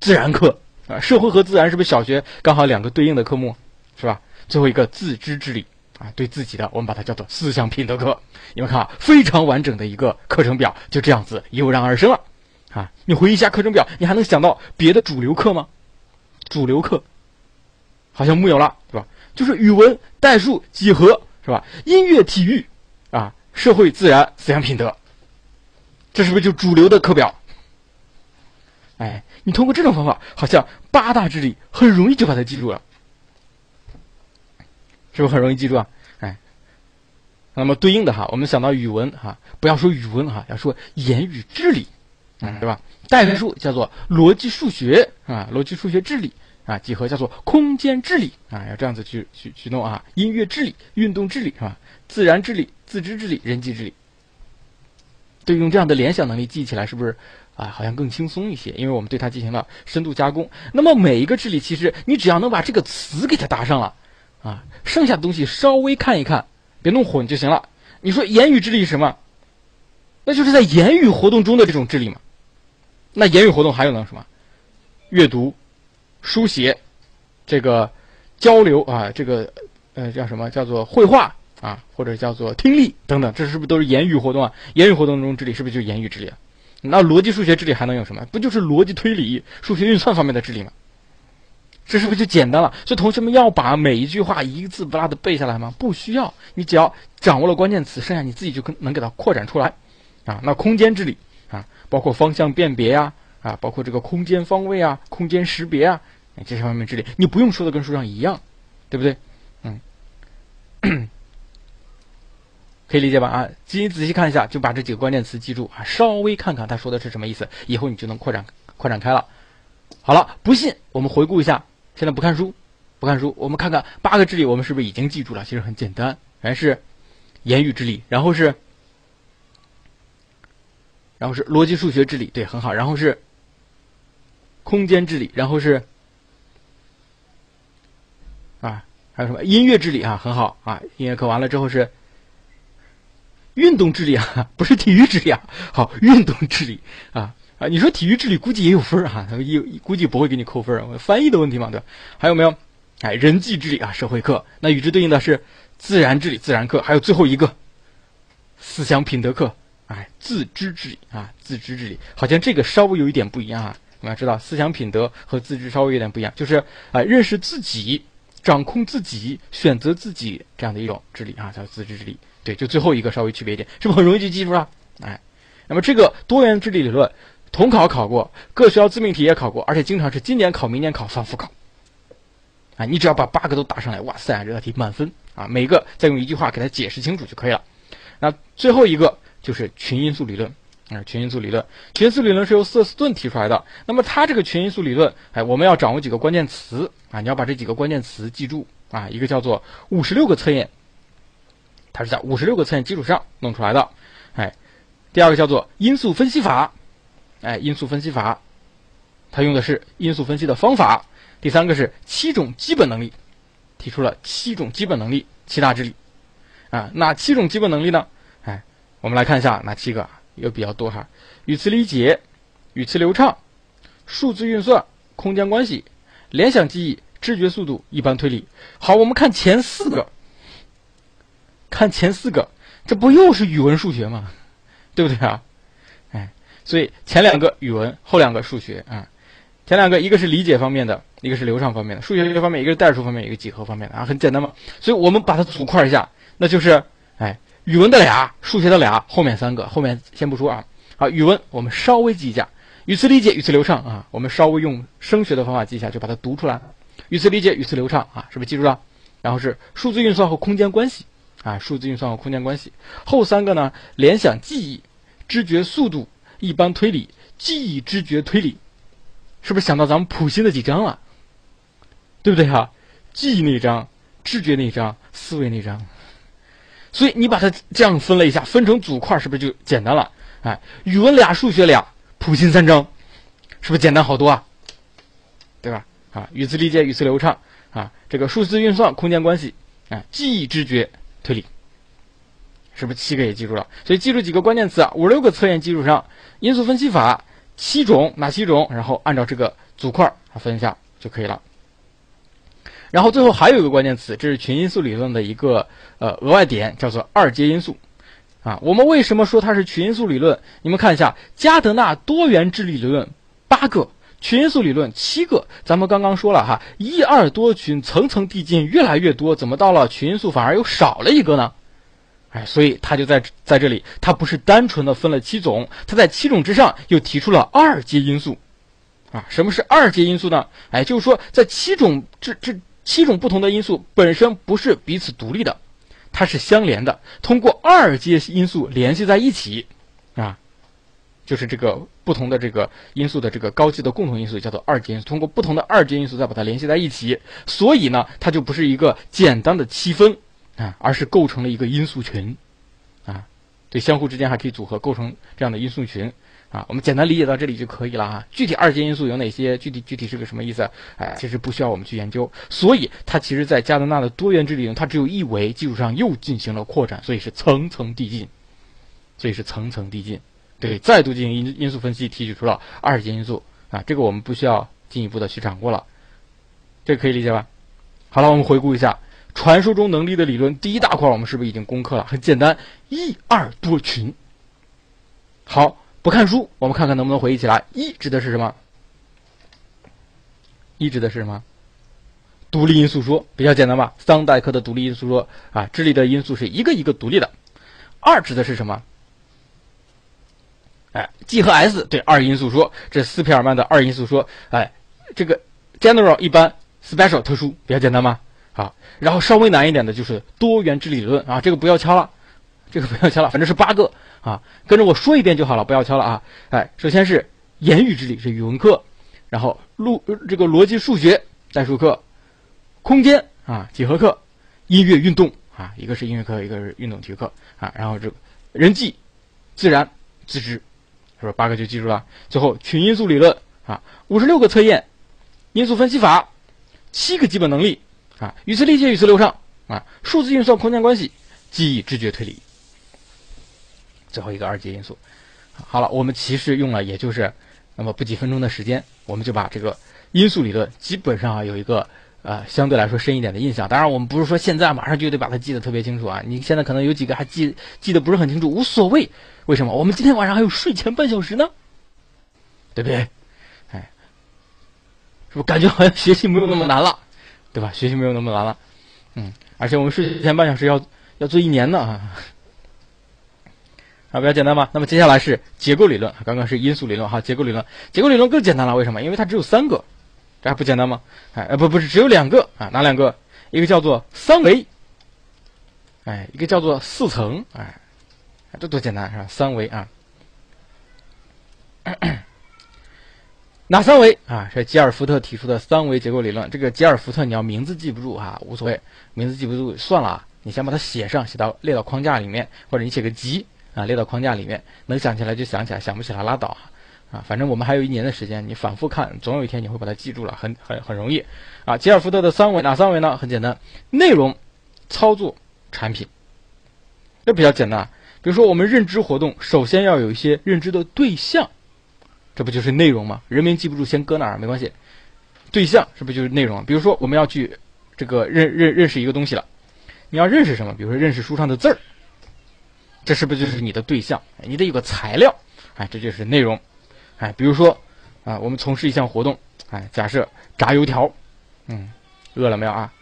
自然课啊，社会和自然是不是小学刚好两个对应的科目，是吧？最后一个自知智力。啊，对自己的，我们把它叫做思想品德课。你们看啊，非常完整的一个课程表，就这样子油然而生了。啊，你回忆一下课程表，你还能想到别的主流课吗？主流课好像木有了，对吧？就是语文、代数、几何，是吧？音乐、体育，啊，社会、自然、思想品德，这是不是就主流的课表？哎，你通过这种方法，好像八大智力很容易就把它记住了。是不是很容易记住啊？哎，那么对应的哈，我们想到语文哈，不要说语文哈，要说言语智力，嗯，对吧？代数叫做逻辑数学啊，逻辑数学智力啊，几何叫做空间智力啊，要这样子去去去弄啊。音乐智力、运动智力是吧？自然智力、自知智力、人际智力，对，用这样的联想能力记起来是不是啊？好像更轻松一些，因为我们对它进行了深度加工。那么每一个智力，其实你只要能把这个词给它搭上了。啊，剩下的东西稍微看一看，别弄混就行了。你说言语智力是什么？那就是在言语活动中的这种智力嘛。那言语活动还有呢什么？阅读、书写、这个交流啊，这个呃叫什么？叫做绘画啊，或者叫做听力等等，这是不是都是言语活动啊？言语活动中智力是不是就言语智力？那逻辑数学智力还能有什么？不就是逻辑推理、数学运算方面的智力吗？这是不是就简单了？所以同学们要把每一句话一字不落的背下来吗？不需要，你只要掌握了关键词，剩下你自己就能给它扩展出来，啊，那空间智力啊，包括方向辨别呀，啊包括这个空间方位啊，空间识别啊，这些方面智力，你不用说的跟书上一样，对不对？嗯，可以理解吧？啊，你仔细看一下，就把这几个关键词记住啊，稍微看看他说的是什么意思，以后你就能扩展扩展开了。好了，不信我们回顾一下。现在不看书，不看书，我们看看八个智力，我们是不是已经记住了？其实很简单，还是言语智力，然后是，然后是逻辑数学智力，对，很好，然后是空间治理，然后是啊还有什么音乐治理啊，很好啊，音乐课完了之后是运动治理啊，不是体育治理啊，好，运动治理啊啊，你说体育治理估计也有分啊，他有估计不会给你扣分，翻译的问题嘛，对吧？还有没有？哎，人际治理啊，社会课，那与之对应的是自然治理，自然课，还有最后一个思想品德课，哎，自知治理啊，自知治理，好像这个稍微有一点不一样啊。我们要知道，思想品德和自知稍微有点不一样，就是啊，认识自己、掌控自己、选择自己这样的一种智力啊，叫自知智力。对，就最后一个稍微区别一点，是不是很容易就记住了？哎，那么这个多元智力理论，统考考过，各学校自命题也考过，而且经常是今年考、明年考、反复考。啊，你只要把八个都答上来，哇塞，这道题满分啊！每个再用一句话给它解释清楚就可以了。那最后一个就是群因素理论啊，群因素理论，群因素理论是由瑟斯顿提出来的。那么它这个群因素理论，哎，我们要掌握几个关键词啊，你要把这几个关键词记住啊。一个叫做五十六个测验，它是在五十六个测验基础上弄出来的。哎，第二个叫做因素分析法，哎，因素分析法，它用的是因素分析的方法。第三个是七种基本能力，提出了七种基本能力，七大智力，啊，哪七种基本能力呢？哎，我们来看一下哪七个，有比较多哈。语词理解、语词流畅、数字运算、空间关系、联想记忆、知觉速度、一般推理。好，我们看前四个，看前四个，这不又是语文、数学吗？对不对啊？哎，所以前两个语文，后两个数学啊。前两个，一个是理解方面的，一个是流畅方面的，数学方面，一个是代数方面，一个几何方面的啊，很简单嘛。所以我们把它组块一下，那就是，哎，语文的俩，数学的俩，后面三个，后面先不说啊。好，语文我们稍微记一下，语词理解、语词流畅啊，我们稍微用升学的方法记一下，就把它读出来。语词理解、语词流畅啊，是不是记住了？然后是数字运算和空间关系啊，数字运算和空间关系。后三个呢，联想记忆、知觉速度、一般推理、记忆知觉推理。是不是想到咱们普心的几章了？对不对哈？记忆那章、知觉那章、思维那章，所以你把它这样分了一下，分成组块，是不是就简单了？哎，语文俩，数学俩，普心三章，是不是简单好多啊？对吧？啊，语词理解、语词流畅啊，这个数字运算、空间关系，哎，记忆、知觉、推理，是不是七个也记住了？所以记住几个关键词啊，五六个测验基础上，因素分析法。七种哪七种？然后按照这个组块啊分一下就可以了。然后最后还有一个关键词，这是群因素理论的一个呃额外点，叫做二阶因素。啊，我们为什么说它是群因素理论？你们看一下，加德纳多元智力理论八个，群因素理论七个。咱们刚刚说了哈，一二多群，层层递进，越来越多，怎么到了群因素反而又少了一个呢？哎，所以他就在在这里，他不是单纯的分了七种，他在七种之上又提出了二阶因素，啊，什么是二阶因素呢？哎，就是说在七种这这七种不同的因素本身不是彼此独立的，它是相连的，通过二阶因素联系在一起，啊，就是这个不同的这个因素的这个高级的共同因素叫做二阶因素，通过不同的二阶因素再把它联系在一起，所以呢，它就不是一个简单的七分。啊，而是构成了一个因素群，啊，对，相互之间还可以组合构成这样的因素群，啊，我们简单理解到这里就可以了啊。具体二阶因素有哪些？具体具体是个什么意思？哎，其实不需要我们去研究。所以它其实，在加德纳的多元智力中，它只有一维基础上又进行了扩展，所以是层层递进，所以是层层递进。对，再度进行因因素分析，提取出了二阶因素，啊，这个我们不需要进一步的去掌握了，这个可以理解吧？好了，我们回顾一下。传说中能力的理论第一大块，我们是不是已经攻克了？很简单，一二多群。好，不看书，我们看看能不能回忆起来。一指的是什么？一指的是什么？独立因素说，比较简单吧？桑代克的独立因素说啊，智力的因素是一个一个独立的。二指的是什么？哎，G 和 S 对二因素说，这斯皮尔曼的二因素说，哎，这个 general 一般，special 特殊，比较简单吧？啊，然后稍微难一点的就是多元智力理论啊，这个不要敲了，这个不要敲了，反正是八个啊，跟着我说一遍就好了，不要敲了啊。哎，首先是言语智力是语文课，然后录这个逻辑数学代数课，空间啊几何课，音乐运动啊，一个是音乐课，一个是运动体育课啊，然后这个人际、自然、自知，是吧？八个就记住了。最后群因素理论啊，五十六个测验，因素分析法，七个基本能力。啊，语词理解、语词流畅啊，数字运算、空间关系、记忆、知觉、推理。最后一个二阶因素。好了，我们其实用了也就是那么不几分钟的时间，我们就把这个因素理论基本上有一个呃相对来说深一点的印象。当然，我们不是说现在马上就得把它记得特别清楚啊。你现在可能有几个还记记得不是很清楚，无所谓。为什么？我们今天晚上还有睡前半小时呢，对不对？哎，是不是感觉好像学习没有那么难了，对吧？学习没有那么难了，嗯，而且我们睡前半小时要要做一年呢。啊，比较简单吧？那么接下来是结构理论，刚刚是因素理论哈，结构理论，结构理论更简单了。为什么？因为它只有三个，这还不简单吗？哎，不，不是，只有两个啊，哪两个？一个叫做三维，哎，一个叫做四层，哎，这多简单是吧？三维啊，哪三维啊？是吉尔福特提出的三维结构理论。这个吉尔福特你要名字记不住哈，无所谓，名字记不住算了，你先把它写上，写到列到框架里面，或者你写个吉。啊，列到框架里面，能想起来就想起来，想不起来拉倒啊！反正我们还有一年的时间，你反复看，总有一天你会把它记住了，很很很容易。啊，吉尔福特的三维哪三维呢？很简单，内容、操作、产品，这比较简单。比如说我们认知活动，首先要有一些认知的对象，这不就是内容吗？人名记不住，先搁那儿没关系。对象是不就是内容？比如说我们要去这个认认认识一个东西了，你要认识什么？比如说认识书上的字儿。这是不是就是你的对象？你得有个材料，哎，这就是内容，哎，比如说啊，我们从事一项活动，哎，假设炸油条，嗯，饿了没有啊？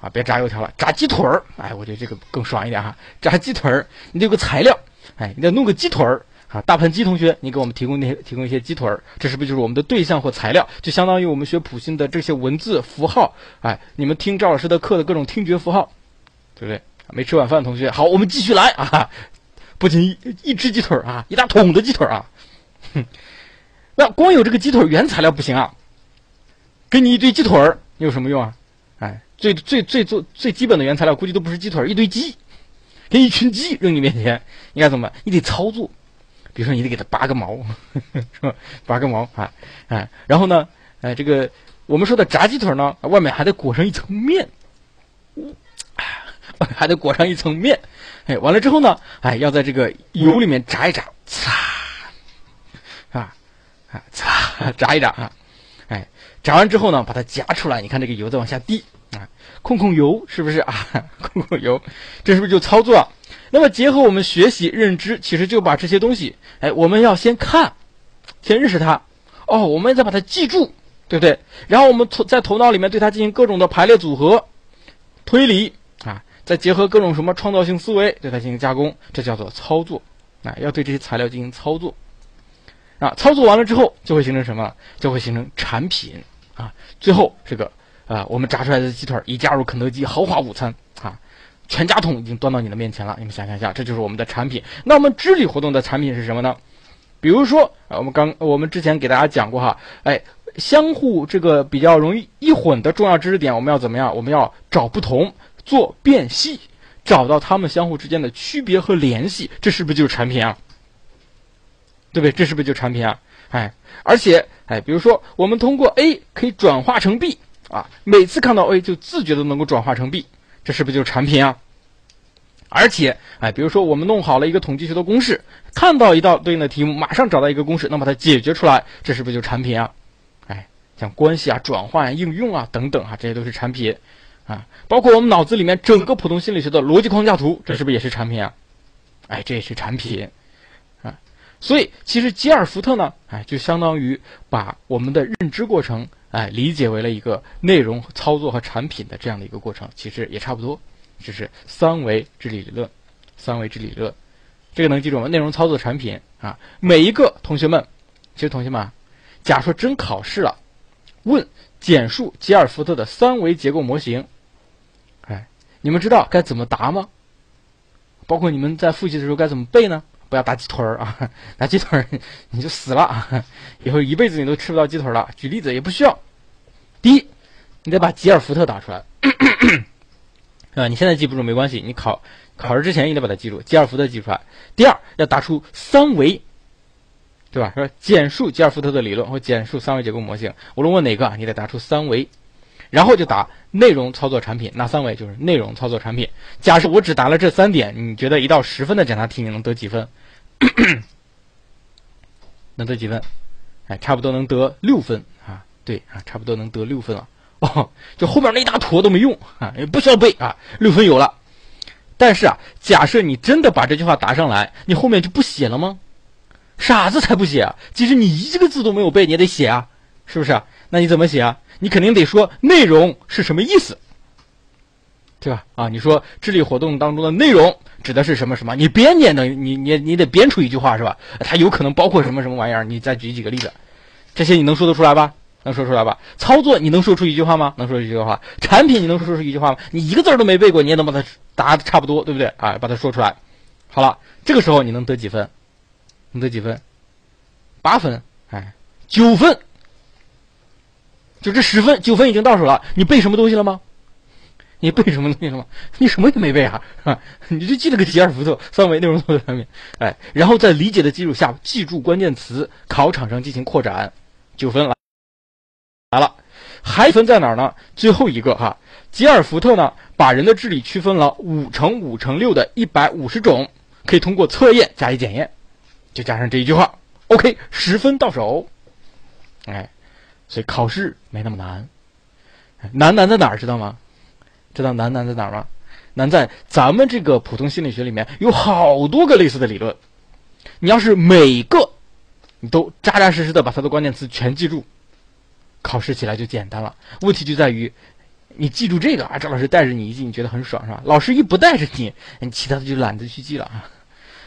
啊，别炸油条了，炸鸡腿儿，哎，我觉得这个更爽一点哈，炸鸡腿儿，你得有个材料，哎，你得弄个鸡腿儿啊，大盆鸡同学，你给我们提供那些提供一些鸡腿儿，这是不是就是我们的对象或材料？就相当于我们学普信的这些文字符号，哎，你们听赵老师的课的各种听觉符号，对不对？没吃晚饭同学，好，我们继续来啊。不仅一一只鸡腿啊，一大桶的鸡腿啊，哼，那光有这个鸡腿原材料不行啊，给你一堆鸡腿儿有什么用啊？哎，最最最最最基本的原材料估计都不是鸡腿，一堆鸡，给一群鸡扔你面前，你该怎么？你得操作，比如说你得给它拔个毛，是吧？拔个毛啊，哎，然后呢，哎，这个我们说的炸鸡腿呢，外面还得裹上一层面，还得裹上一层面。哎，完了之后呢？哎，要在这个油里面炸一炸，擦，啊，啊，擦，炸一炸啊，哎，炸完之后呢，把它夹出来，你看这个油在往下滴啊，控控油是不是啊？控控油，这是不是就操作？那么结合我们学习认知，其实就把这些东西，哎，我们要先看，先认识它，哦，我们再把它记住，对不对？然后我们头在头脑里面对它进行各种的排列组合、推理。再结合各种什么创造性思维，对它进行加工，这叫做操作。啊，要对这些材料进行操作。啊，操作完了之后，就会形成什么？就会形成产品。啊，最后这个啊，我们炸出来的鸡腿已加入肯德基豪华午餐。啊，全家桶已经端到你的面前了。你们想象一下，这就是我们的产品。那我们智力活动的产品是什么呢？比如说啊，我们刚我们之前给大家讲过哈，哎，相互这个比较容易一混的重要知识点，我们要怎么样？我们要找不同。做辨析，找到它们相互之间的区别和联系，这是不是就是产品啊？对不对？这是不是就产品啊？哎，而且哎，比如说我们通过 A 可以转化成 B 啊，每次看到 A 就自觉的能够转化成 B，这是不是就是产品啊？而且哎，比如说我们弄好了一个统计学的公式，看到一道对应的题目，马上找到一个公式，能把它解决出来，这是不是就产品啊？哎，像关系啊、转换、应用啊等等啊，这些都是产品。啊，包括我们脑子里面整个普通心理学的逻辑框架图，这是不是也是产品啊？哎，这也是产品啊。所以其实吉尔福特呢，哎，就相当于把我们的认知过程，哎，理解为了一个内容操作和产品的这样的一个过程，其实也差不多，就是三维智力理论。三维智力理论，这个能记住吗？内容操作产品啊，每一个同学们，其实同学们，假如说真考试了，问简述吉尔福特的三维结构模型。你们知道该怎么答吗？包括你们在复习的时候该怎么背呢？不要打鸡腿儿啊，打鸡腿儿 你就死了，以后一辈子你都吃不到鸡腿了。举例子也不需要。第一，你得把吉尔福特打出来，啊，你现在记不住没关系，你考考试之前你得把它记住，吉尔福特记出来。第二，要答出三维，对吧？说简述吉尔福特的理论或简述三维结构模型，无论问哪个，你得答出三维。然后就答内容操作产品，哪三位就是内容操作产品。假设我只答了这三点，你觉得一道十分的检查题你能得几分？能得几分？哎，差不多能得六分啊！对啊，差不多能得六分了。哦，就后面那一大坨都没用啊，也不需要背啊，六分有了。但是啊，假设你真的把这句话答上来，你后面就不写了吗？傻子才不写啊！即使你一个字都没有背，你也得写啊，是不是？那你怎么写啊？你肯定得说内容是什么意思，对吧？啊，你说智力活动当中的内容指的是什么什么？你编念的，你你你得编出一句话是吧？它有可能包括什么什么玩意儿？你再举几个例子，这些你能说得出来吧？能说出来吧？操作你能说出一句话吗？能说出一句话？产品你能说出一句话吗？你一个字都没背过，你也能把它答的差不多，对不对？啊，把它说出来。好了，这个时候你能得几分？能得几分？八分？哎，九分？就这十分，九分已经到手了。你背什么东西了吗？你背什么东西了吗？你什么也没背啊！啊，你就记了个吉尔福特三维内容操作产品，哎，然后在理解的基础下，记住关键词，考场上进行扩展，九分了。来了，还分在哪儿呢？最后一个哈，吉尔福特呢，把人的智力区分了五乘五乘六的一百五十种，可以通过测验加以检验，就加上这一句话，OK，十分到手。哎，所以考试没那么难，难难在哪儿知道吗？知道难难在哪儿吗？难在咱们这个普通心理学里面有好多个类似的理论，你要是每个你都扎扎实实的把它的关键词全记住。考试起来就简单了，问题就在于，你记住这个啊，赵老师带着你一记，你觉得很爽是吧？老师一不带着你，你其他的就懒得去记了啊。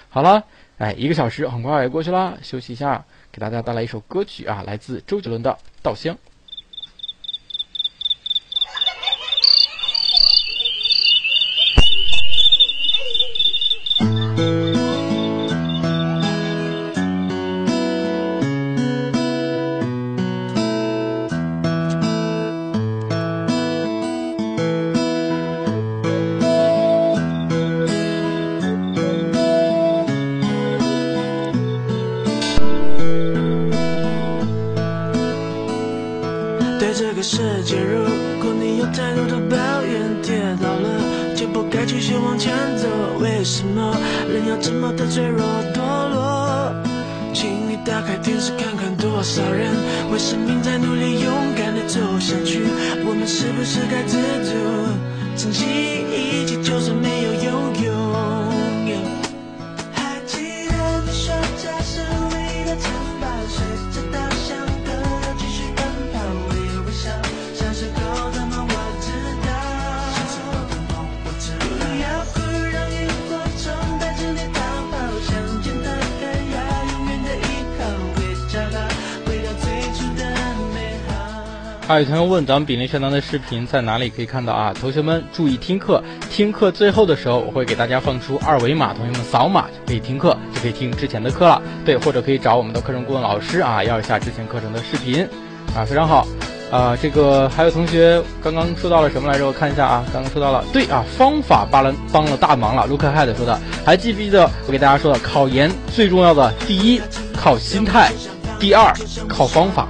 好了，哎，一个小时很快也过去了，休息一下，给大家带来一首歌曲啊，来自周杰伦的《稻香》。是该知足珍惜啊有同学问咱们比邻学堂的视频在哪里可以看到啊？同学们注意听课，听课最后的时候我会给大家放出二维码，同学们扫码就可以听课，就可以听之前的课了。对，或者可以找我们的课程顾问老师啊，要一下之前课程的视频啊，非常好啊。这个还有同学刚刚说到了什么来着？我看一下啊，刚刚说到了，对啊，方法帮了帮了大忙了。卢克海德说的，还记不记得我给大家说的，考研最重要的第一靠心态，第二靠方法。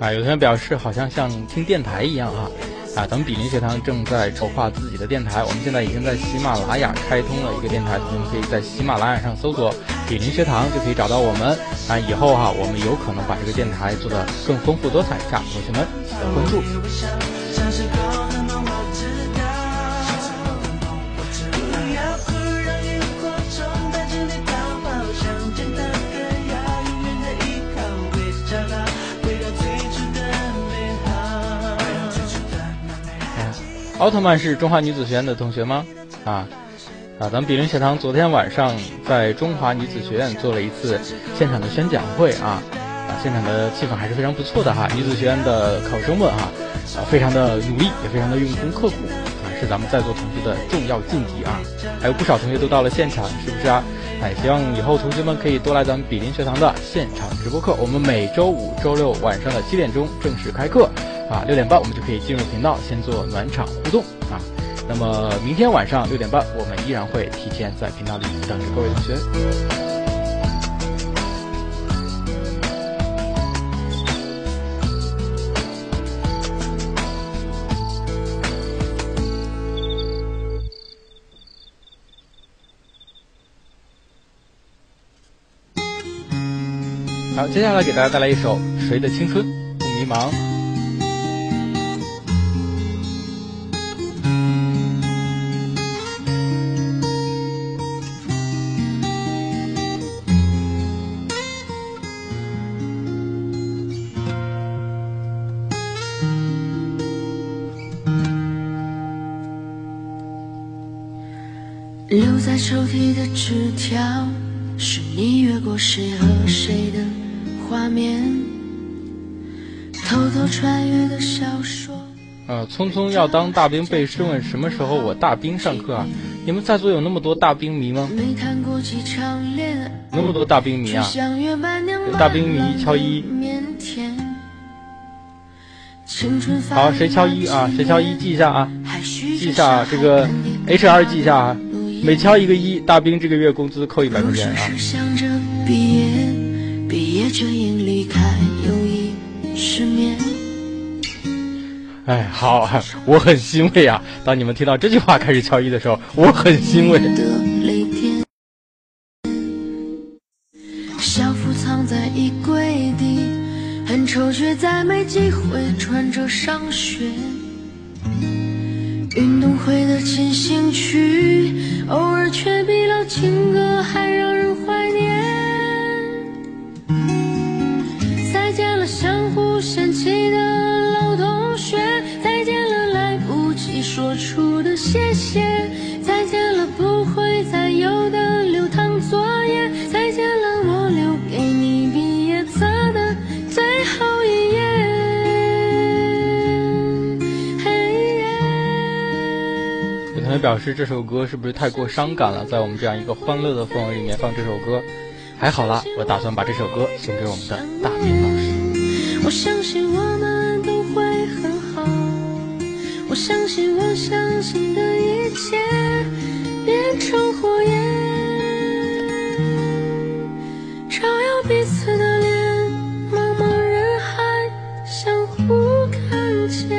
啊，有同学表示好像像听电台一样啊，啊，咱们比邻学堂正在筹划自己的电台，我们现在已经在喜马拉雅开通了一个电台，同学们可以在喜马拉雅上搜索“比邻学堂”就可以找到我们。啊，以后哈，我们有可能把这个电台做得更丰富多彩一下，同学们关注。奥特曼是中华女子学院的同学吗？啊啊！咱们比邻学堂昨天晚上在中华女子学院做了一次现场的宣讲会啊，啊，现场的气氛还是非常不错的哈。女子学院的考生们哈，啊，非常的努力，也非常的用功刻苦啊，是咱们在座同学的重要劲敌啊。还有不少同学都到了现场，是不是啊？哎，希望以后同学们可以多来咱们比邻学堂的现场直播课。我们每周五、周六晚上的七点钟正式开课啊，六点半我们就可以进入频道，先做暖场互动啊。那么明天晚上六点半，我们依然会提前在频道里等着各位同学。好，接下来给大家带来一首《谁的青春不迷茫》。呃，匆匆要当大兵，被试问什么时候我大兵上课啊？你们在座有那么多大兵迷吗？那么多大兵迷啊！有大兵迷敲一。好，谁敲一啊？谁敲一记一下啊？记一下啊这个 H R 记一下啊！每敲一个一，大兵这个月工资扣一百块钱啊！毕业证因离开失眠。哎，好，我很欣慰啊！当你们听到这句话开始敲一的时候，我很欣慰。校服藏在衣柜底，很丑却再没机会穿着上学。运动会的进行曲，偶尔却比老情歌还让人怀念。再见了相互嫌弃的谢谢，再见了不会再有的流淌作业，再见了我留给你毕业册的最后一页。有同学表示这首歌是不是太过伤感了？在我们这样一个欢乐的氛围里面放这首歌，还好啦，我打算把这首歌送给我们的大明老师。我相信我们我相信我相信的一切变成火焰，照耀彼此的脸，茫茫人海相互看见。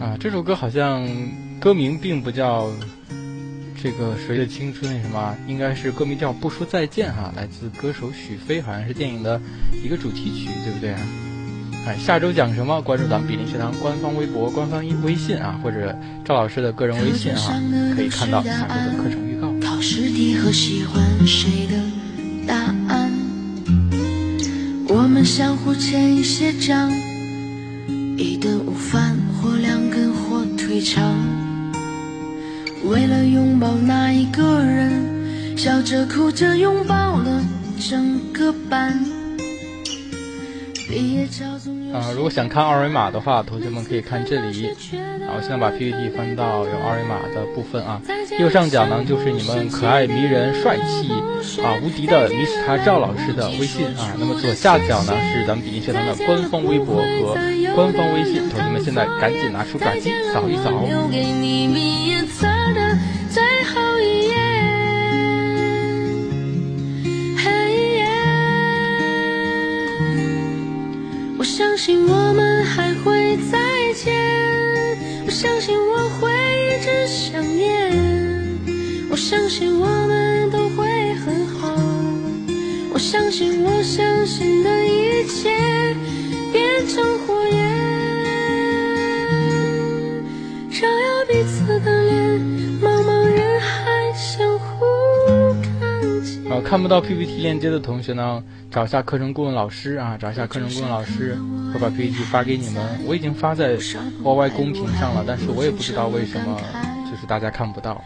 啊，这首歌好像歌名并不叫这个谁的青春什么，应该是歌名叫不说再见哈，来自歌手许飞，好像是电影的。一个主题曲，对不对啊？哎，下周讲什么？关注咱们比邻学堂官方微博、官方微信啊，或者赵老师的个人微信啊，可以看到下周的课程预告。考试题和喜欢谁的答案，我们相互签一些章，一顿午饭或两根火腿肠，为了拥抱那一个人，笑着哭着拥抱了整个班。啊，如果想看二维码的话，同学们可以看这里。然后现在把 PPT 翻到有二维码的部分啊。右上角呢就是你们可爱、迷人、帅气啊、无敌的 Mr. 赵老师的微信啊。那么左下角呢是咱们比邻学堂的官方微博和官方微信，同学们现在赶紧拿出爪机扫一扫。相信我们还会再见，我相信我会一直想念，我相信我们都会很好，我相信我相信的看不到 PPT 链接的同学呢？找一下课程顾问老师啊，找一下课程顾问老师，会把 PPT 发给你们。我已经发在 YY 公屏上了，但是我也不知道为什么，就是大家看不到，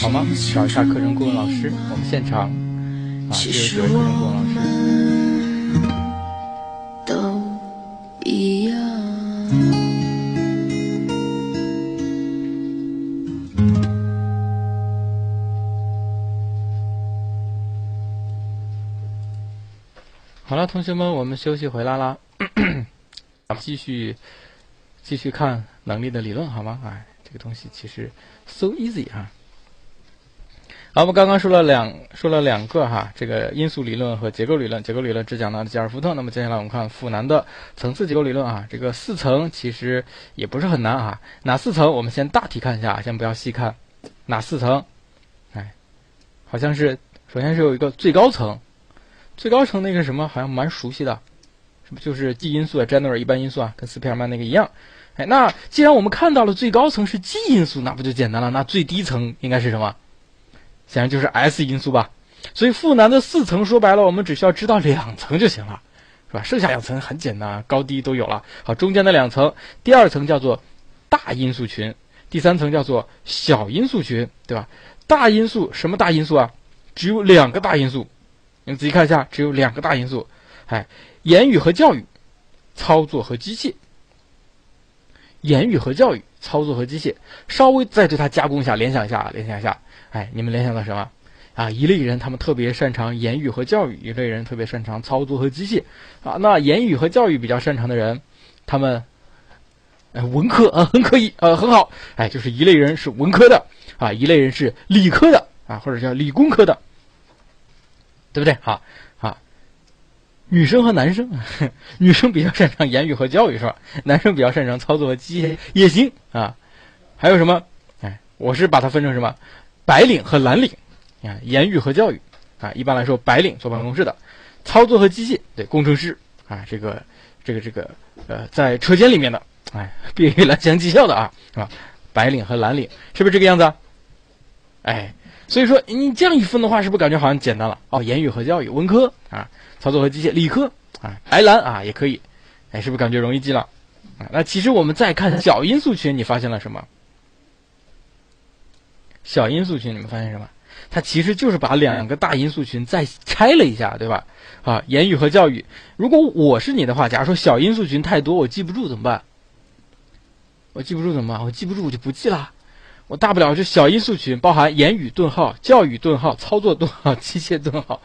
好吗？找一下课程顾问老师，我们现场啊，这位课程顾问老师。好了，同学们，我们休息回来啦，继续继续看能力的理论好吗？哎，这个东西其实 so easy 啊。好，我们刚刚说了两说了两个哈，这个因素理论和结构理论。结构理论只讲到了吉尔福特，那么接下来我们看富南的层次结构理论啊。这个四层其实也不是很难啊，哪四层？我们先大体看一下，先不要细看。哪四层？哎，好像是首先是有一个最高层，最高层那个什么好像蛮熟悉的，是不就是 G 因素啊，general 一般因素啊，跟斯皮尔曼那个一样。哎，那既然我们看到了最高层是 G 因素，那不就简单了？那最低层应该是什么？显然就是 S 因素吧，所以富南的四层说白了，我们只需要知道两层就行了，是吧？剩下两层很简单，高低都有了。好，中间的两层，第二层叫做大因素群，第三层叫做小因素群，对吧？大因素什么大因素啊？只有两个大因素，你仔细看一下，只有两个大因素，哎，言语和教育，操作和机械，言语和教育，操作和机械，稍微再对它加工一下，联想一下，联想一下。哎，你们联想到什么？啊，一类人他们特别擅长言语和教育，一类人特别擅长操作和机械。啊，那言语和教育比较擅长的人，他们，哎，文科啊，很可以，呃，很好。哎，就是一类人是文科的，啊，一类人是理科的，啊，或者叫理工科的，对不对？好，好，女生和男生，女生比较擅长言语和教育，是吧？男生比较擅长操作和机械也行啊。还有什么？哎，我是把它分成什么？白领和蓝领，啊，言语和教育，啊，一般来说，白领坐办公室的，操作和机械，对，工程师，啊，这个，这个，这个，呃，在车间里面的，哎，毕业于蓝翔技校的啊，是吧？白领和蓝领，是不是这个样子？哎，所以说你这样一分的话，是不是感觉好像简单了？哦，言语和教育，文科啊，操作和机械，理科啊，白蓝啊也可以，哎，是不是感觉容易记了？啊，那其实我们再看小因素群，你发现了什么？小因素群，你们发现什么？它其实就是把两个大因素群再拆了一下，对吧？啊，言语和教育。如果我是你的话，假如说小因素群太多，我记不住怎么办？我记不住怎么办？我记不住我就不记了。我大不了就小因素群包含言语顿号、教育顿号、操作顿号、机械顿号。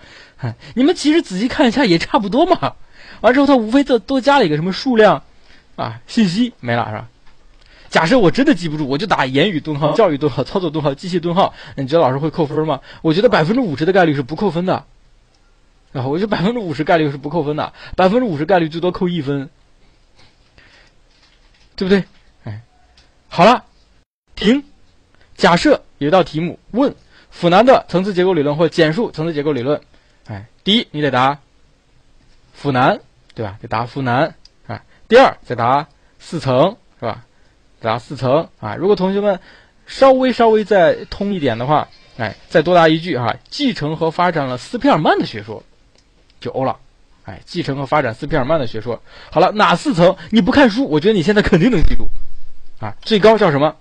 你们其实仔细看一下也差不多嘛。完之后它无非多多加了一个什么数量啊信息没了是吧？假设我真的记不住，我就打言语顿号、教育顿号、操作顿号、机械顿号。你觉得老师会扣分吗？我觉得百分之五十的概率是不扣分的。啊我觉得百分之五十概率是不扣分的，百分之五十概率最多扣一分，对不对？哎，好了，停。假设有一道题目问 ful 南的层次结构理论或简述层次结构理论，哎，第一你得答 ful 南，对吧？得答 ful 南啊。第二再答四层，是吧？答四层啊！如果同学们稍微稍微再通一点的话，哎，再多答一句哈，继承和发展了斯皮尔曼的学说，就欧了。哎，继承和发展斯皮尔曼的学说。好了，哪四层？你不看书，我觉得你现在肯定能记住。啊，最高叫什么？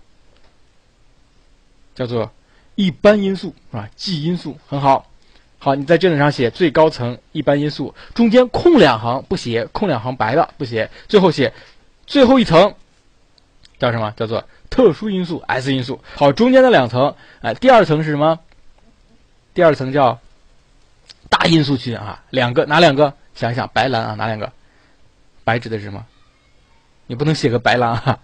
叫做一般因素啊，G 因素很好。好，你在卷子上写最高层一般因素，中间空两行不写，空两行白的不写，最后写最后一层。叫什么？叫做特殊因素 S 因素。好，中间的两层，哎，第二层是什么？第二层叫大因素群啊，两个哪两个？想一想，白蓝啊，哪两个？白指的是什么？你不能写个白蓝啊！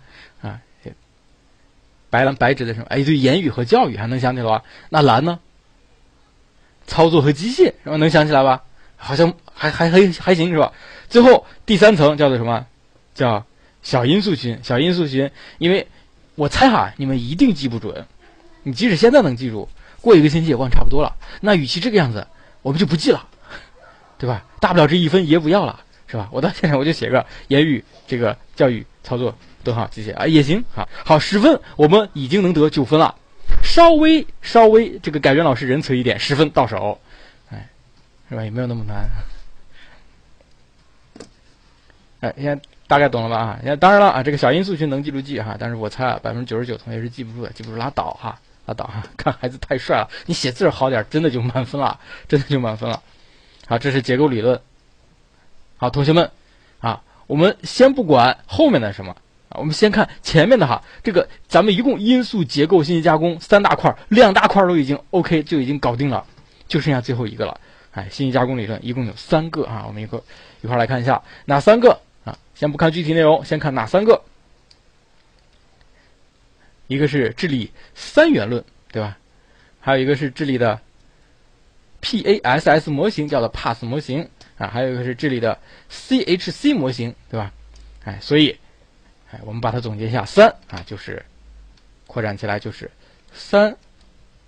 白蓝白指的什么？哎，对，言语和教育还能想起来吧？那蓝呢？操作和机械是吧？能想起来吧？好像还还还还行是吧？最后第三层叫做什么？叫。小因素群，小因素群，因为我猜哈，你们一定记不准。你即使现在能记住，过一个星期也忘差不多了。那与其这个样子，我们就不记了，对吧？大不了这一分也不要了，是吧？我到现在我就写个言语这个教育操作顿号谢谢啊也行好，好十分，我们已经能得九分了。稍微稍微这个改卷老师仁慈一点，十分到手，哎，是吧？也没有那么难。哎，现在。大概懂了吧啊？那当然了啊，这个小因素群能记住记哈，但是我猜啊，百分之九十九同学是记不住的，记不住拉倒哈，拉倒哈。看孩子太帅了，你写字好点，真的就满分了，真的就满分了。好，这是结构理论。好，同学们啊，我们先不管后面的什么，我们先看前面的哈。这个咱们一共因素结构信息加工三大块，两大块都已经 OK，就已经搞定了，就剩下最后一个了。哎，信息加工理论一共有三个啊，我们一个一块来看一下哪三个啊？先不看具体内容，先看哪三个。一个是智力三元论，对吧？还有一个是智力的 PASS 模型，叫做 PASS 模型啊，还有一个是智力的 CHC 模型，对吧？哎，所以，哎，我们把它总结一下，三啊，就是扩展起来就是三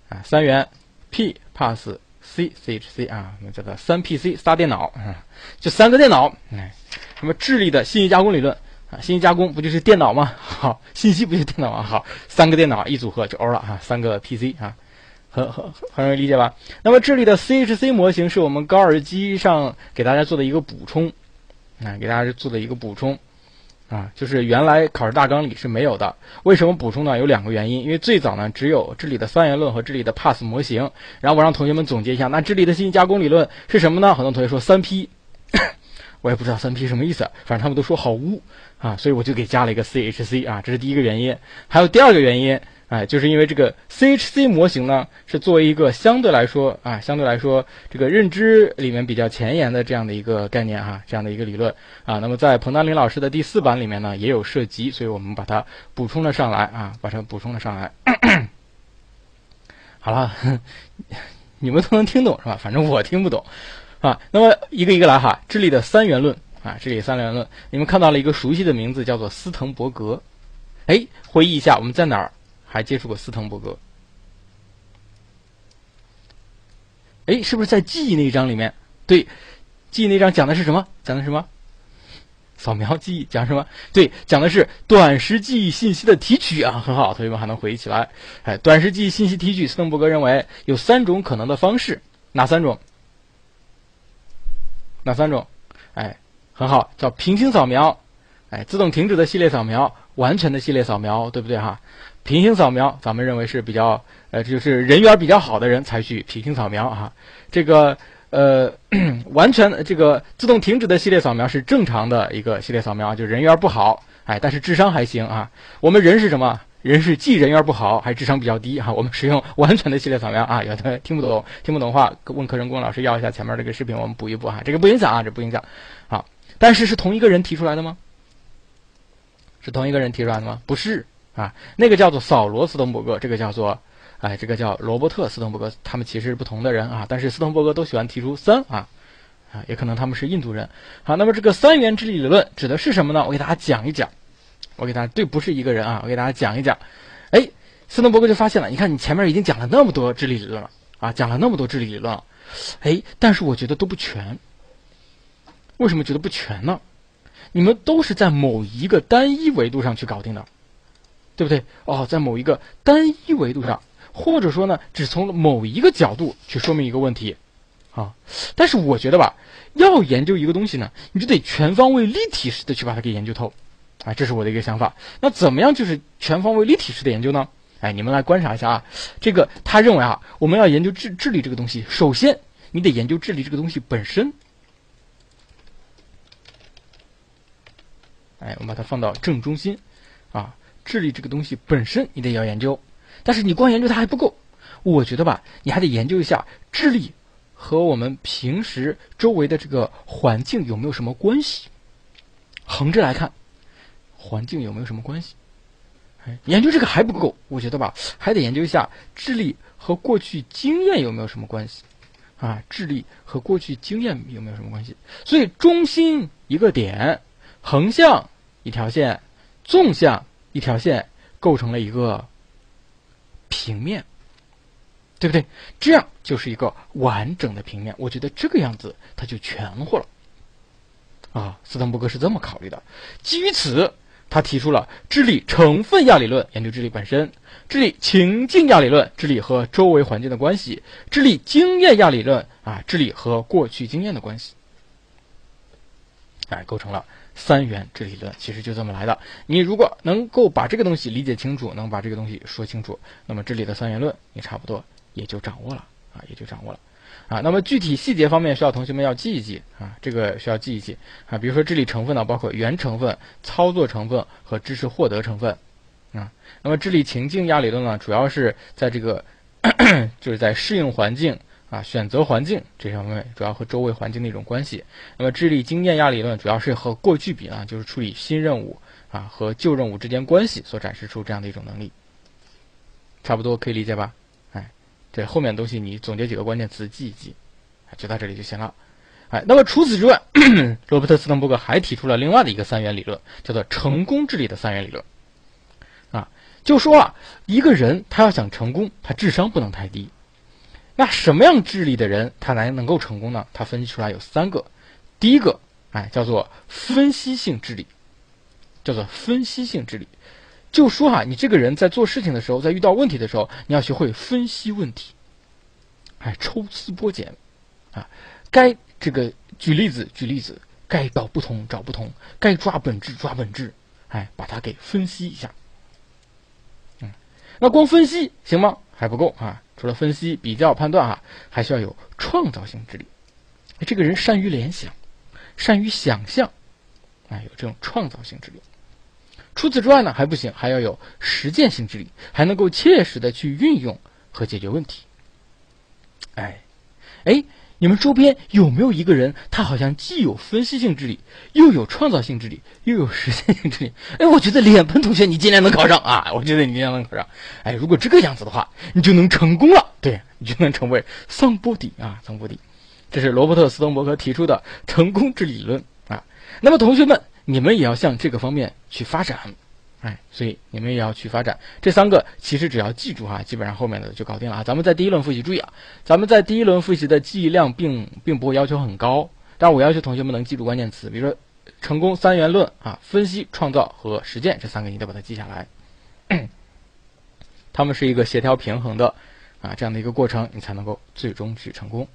啊，三元 P PASS C CHC 啊，我们叫做三 PC 仨电脑啊，就三个电脑，哎，什么智力的信息加工理论。啊，信息加工不就是电脑吗？好，信息不就是电脑吗？好，三个电脑一组合就 O 了哈，三个 PC 啊，很很很容易理解吧？那么智力的 CHC 模型是我们高尔基上给大家做的一个补充，啊，给大家做的一个补充，啊，就是原来考试大纲里是没有的。为什么补充呢？有两个原因，因为最早呢只有这里的三元论和这里的 PASS 模型，然后我让同学们总结一下，那这里的信息加工理论是什么呢？很多同学说三 P。我也不知道三 P 什么意思，反正他们都说好污啊，所以我就给加了一个 CHC 啊，这是第一个原因。还有第二个原因，哎，就是因为这个 CHC 模型呢，是作为一个相对来说啊，相对来说这个认知里面比较前沿的这样的一个概念哈，这样的一个理论啊。那么在彭丹林老师的第四版里面呢，也有涉及，所以我们把它补充了上来啊，把它补充了上来。好了，你们都能听懂是吧？反正我听不懂。啊，那么一个一个来哈，智力的三元论啊，智力三元论，你们看到了一个熟悉的名字，叫做斯滕伯格。哎，回忆一下，我们在哪儿还接触过斯滕伯格？哎，是不是在记忆那一章里面？对，记忆那章讲的是什么？讲的什么？扫描记忆讲什么？对，讲的是短时记忆信息的提取啊，很好，同学们还能回忆起来。哎，短时记忆信息提取，斯滕伯格认为有三种可能的方式，哪三种？哪三种？哎，很好，叫平行扫描，哎，自动停止的系列扫描，完全的系列扫描，对不对哈？平行扫描，咱们认为是比较，呃，就是人缘比较好的人才去平行扫描啊。这个，呃，完全这个自动停止的系列扫描是正常的一个系列扫描，就人缘不好，哎，但是智商还行啊。我们人是什么？人是既人缘不好，还智商比较低哈。我们使用完全的系列扫描啊，有的听不懂，听不懂话，问课程工老师要一下前面这个视频，我们补一补哈。这个不影响啊，这不影响。好，但是是同一个人提出来的吗？是同一个人提出来的吗？不是啊，那个叫做扫罗斯滕伯格，这个叫做哎，这个叫罗伯特斯滕伯格，他们其实是不同的人啊。但是斯滕伯格都喜欢提出三啊啊，也可能他们是印度人。好，那么这个三元智力理论指的是什么呢？我给大家讲一讲。我给大家对，不是一个人啊！我给大家讲一讲。哎，斯滕伯格就发现了，你看你前面已经讲了那么多智力理论了啊，讲了那么多智力理论了，哎，但是我觉得都不全。为什么觉得不全呢？你们都是在某一个单一维度上去搞定的，对不对？哦，在某一个单一维度上，或者说呢，只从某一个角度去说明一个问题啊。但是我觉得吧，要研究一个东西呢，你就得全方位、立体式的去把它给研究透。啊，这是我的一个想法。那怎么样就是全方位立体式的研究呢？哎，你们来观察一下啊。这个他认为啊，我们要研究智智力这个东西，首先你得研究智力这个东西本身。哎，我们把它放到正中心啊。智力这个东西本身你得要研究，但是你光研究它还不够。我觉得吧，你还得研究一下智力和我们平时周围的这个环境有没有什么关系。横着来看。环境有没有什么关系？哎，研究这个还不够，我觉得吧，还得研究一下智力和过去经验有没有什么关系啊？智力和过去经验有没有什么关系？所以中心一个点，横向一条线，纵向一条线，构成了一个平面，对不对？这样就是一个完整的平面。我觉得这个样子它就全乎了啊！斯滕伯格是这么考虑的，基于此。他提出了智力成分亚理论，研究智力本身；智力情境亚理论，智力和周围环境的关系；智力经验亚理论，啊，智力和过去经验的关系。哎，构成了三元智力理论，其实就这么来的。你如果能够把这个东西理解清楚，能把这个东西说清楚，那么这里的三元论，你差不多也就掌握了啊，也就掌握了。啊，那么具体细节方面需要同学们要记一记啊，这个需要记一记啊。比如说智力成分呢，包括原成分、操作成分和知识获得成分啊。那么智力情境亚理论呢，主要是在这个 就是在适应环境啊，选择环境这方面主要和周围环境的一种关系。那么智力经验压理论主要是和过去比呢，就是处理新任务啊和旧任务之间关系所展示出这样的一种能力。差不多可以理解吧？哎，这后面东西你总结几个关键词记一记，就到这里就行了。哎，那么除此之外，罗伯特斯滕伯格还提出了另外的一个三元理论，叫做成功智力的三元理论。啊，就说啊，一个人他要想成功，他智商不能太低。那什么样智力的人他才能够成功呢？他分析出来有三个。第一个，哎，叫做分析性智力，叫做分析性智力。就说哈，你这个人在做事情的时候，在遇到问题的时候，你要学会分析问题，哎，抽丝剥茧，啊，该这个举例子举例子，该找不同找不同，该抓本质抓本质，哎，把它给分析一下。嗯，那光分析行吗？还不够啊，除了分析、比较、判断哈，还需要有创造性智力。这个人善于联想，善于想象，啊，有这种创造性智力。除此之外呢，还不行，还要有实践性智力，还能够切实的去运用和解决问题。哎，哎，你们周边有没有一个人，他好像既有分析性智力，又有创造性智力，又有实践性智力？哎，我觉得脸盆同学，你今年能考上啊！我觉得你今年能考上。哎，如果这个样子的话，你就能成功了，对你就能成为桑波迪啊，桑波迪。这是罗伯特斯滕伯格提出的成功之理论啊。那么同学们。你们也要向这个方面去发展，哎，所以你们也要去发展。这三个其实只要记住哈，基本上后面的就搞定了啊。咱们在第一轮复习，注意啊，咱们在第一轮复习的记忆量并并不会要求很高，但我要求同学们能记住关键词，比如说成功三元论啊，分析、创造和实践这三个，你得把它记下来。他们是一个协调平衡的啊这样的一个过程，你才能够最终去成功。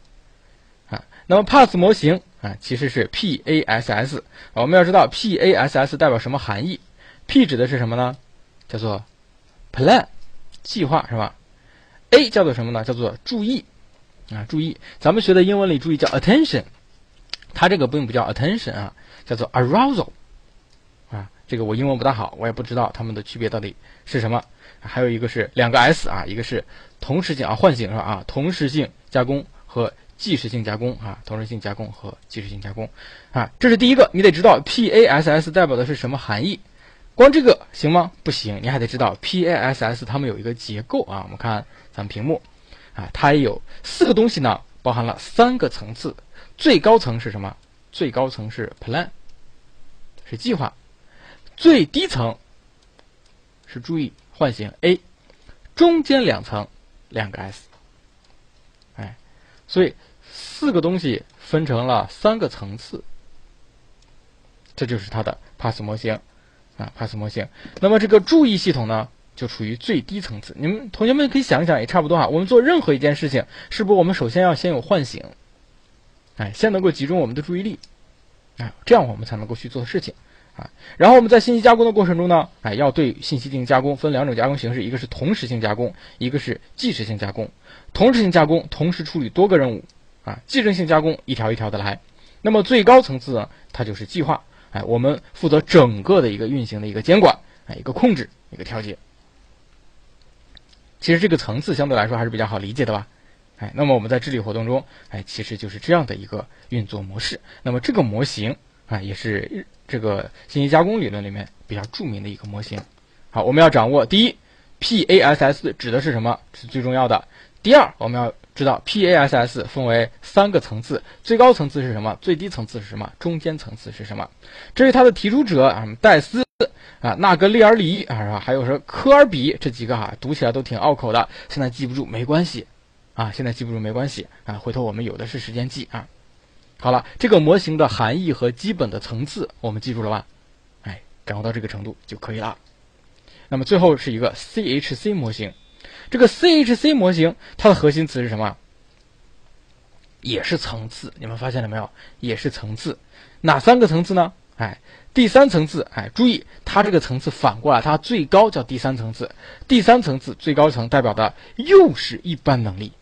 啊，那么 PASS 模型啊，其实是 P A S S。我们要知道 P A S S 代表什么含义？P 指的是什么呢？叫做 Plan，计划是吧？A 叫做什么呢？叫做注意啊，注意。咱们学的英文里注意叫 Attention，它这个并不叫 Attention 啊，叫做 Arousal 啊。这个我英文不大好，我也不知道它们的区别到底是什么。还有一个是两个 S 啊，一个是同时性啊，唤醒是吧？啊，同时性加工和。即时性加工啊，同时性加工和即时性加工啊，这是第一个，你得知道 P A S S 代表的是什么含义。光这个行吗？不行，你还得知道 P A S S 它们有一个结构啊。我们看咱们屏幕啊，它有四个东西呢，包含了三个层次。最高层是什么？最高层是 Plan，是计划。最低层是注意唤醒 A，中间两层两个 S。哎，所以。四个东西分成了三个层次，这就是它的 PASS 模型啊，PASS 模型。那么这个注意系统呢，就处于最低层次。你们同学们可以想一想，也差不多哈。我们做任何一件事情，是不是我们首先要先有唤醒？哎，先能够集中我们的注意力，哎，这样我们才能够去做事情啊。然后我们在信息加工的过程中呢，哎，要对信息进行加工，分两种加工形式，一个是同时性加工，一个是即时性加工。同时性加工，同时处理多个任务。啊，即时性加工一条一条的来，那么最高层次呢，它就是计划。哎，我们负责整个的一个运行的一个监管，哎，一个控制，一个调节。其实这个层次相对来说还是比较好理解的吧？哎，那么我们在治理活动中，哎，其实就是这样的一个运作模式。那么这个模型啊，也是这个信息加工理论里面比较著名的一个模型。好，我们要掌握第一，PASS 指的是什么？是最重要的。第二，我们要知道 PASS 分为三个层次，最高层次是什么？最低层次是什么？中间层次是什么？至于它的提出者啊，戴斯啊，纳格利尔里啊，还有说科尔比这几个哈，读起来都挺拗口的，现在记不住没关系啊，现在记不住没关系啊，回头我们有的是时间记啊。好了，这个模型的含义和基本的层次我们记住了吧？哎，掌握到这个程度就可以了。那么最后是一个 CHC 模型。这个 CHC 模型，它的核心词是什么？也是层次，你们发现了没有？也是层次，哪三个层次呢？哎，第三层次，哎，注意，它这个层次反过来，它最高叫第三层次，第三层次最高层代表的又是一般能力，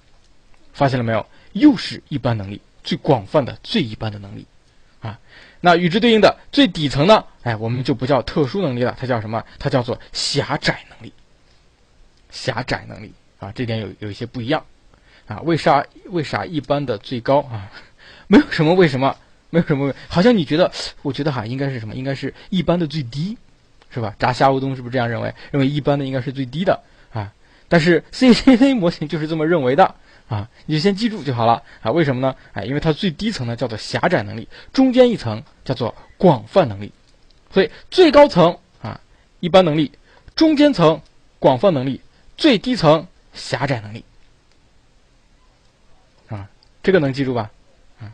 发现了没有？又是一般能力，最广泛的最一般的能力，啊，那与之对应的最底层呢？哎，我们就不叫特殊能力了，它叫什么？它叫做狭窄能力。狭窄能力啊，这点有有一些不一样。啊，为啥为啥一般的最高啊？没有什么为什么，没有什么，好像你觉得，我觉得哈，应该是什么？应该是一般的最低，是吧？炸虾乌冬是不是这样认为？认为一般的应该是最低的啊？但是 CCA 模型就是这么认为的啊，你就先记住就好了啊？为什么呢？哎，因为它最低层呢叫做狭窄能力，中间一层叫做广泛能力，所以最高层啊一般能力，中间层广泛能力，最低层狭窄能力啊。这个能记住吧？啊，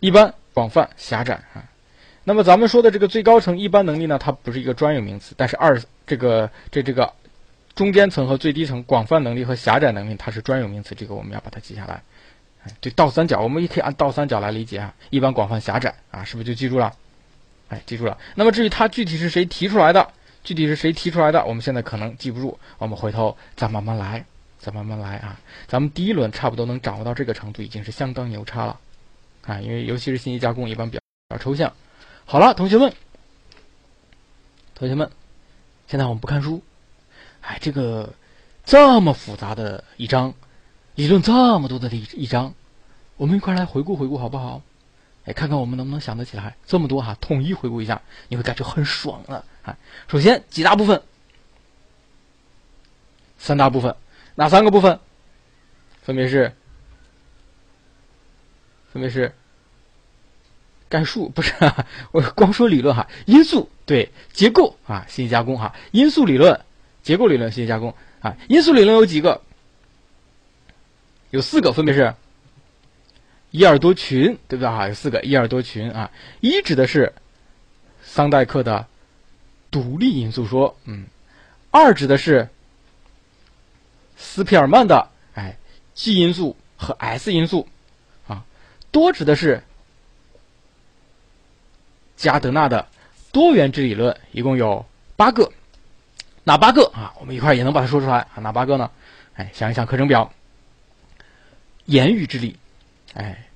一般、广泛、狭窄啊。那么咱们说的这个最高层一般能力呢，它不是一个专有名词，但是二这个这这个中间层和最低层广泛能力和狭窄能力它是专有名词，这个我们要把它记下来。哎，对，倒三角我们也可以按倒三角来理解啊，一般、广泛、狭窄啊，是不是就记住了？哎，记住了。那么至于它具体是谁提出来的，具体是谁提出来的，我们现在可能记不住，我们回头再慢慢来。再慢慢来啊！咱们第一轮差不多能掌握到这个程度，已经是相当牛叉了啊！因为尤其是信息加工，一般比较抽象。好了，同学们，同学们，现在我们不看书，哎，这个这么复杂的一章，理论这么多的一一章，我们一块来回顾回顾好不好？哎，看看我们能不能想得起来这么多哈，统一回顾一下，你会感觉很爽的！首先几大部分，三大部分。哪三个部分？分别是，分别是概述，不是 我光说理论哈。因素对结构啊，信息加工哈。因素理论、结构理论、信息加工啊。因素理论有几个？有四个，分别是一二多群，对不对啊？有四个一二多群啊。一指的是桑代克的独立因素说，嗯。二指的是。斯皮尔曼的哎，G 因素和 S 因素，啊，多指的是加德纳的多元质理论，一共有八个，哪八个啊？我们一块也能把它说出来啊？哪八个呢？哎，想一想课程表，言语智力，哎，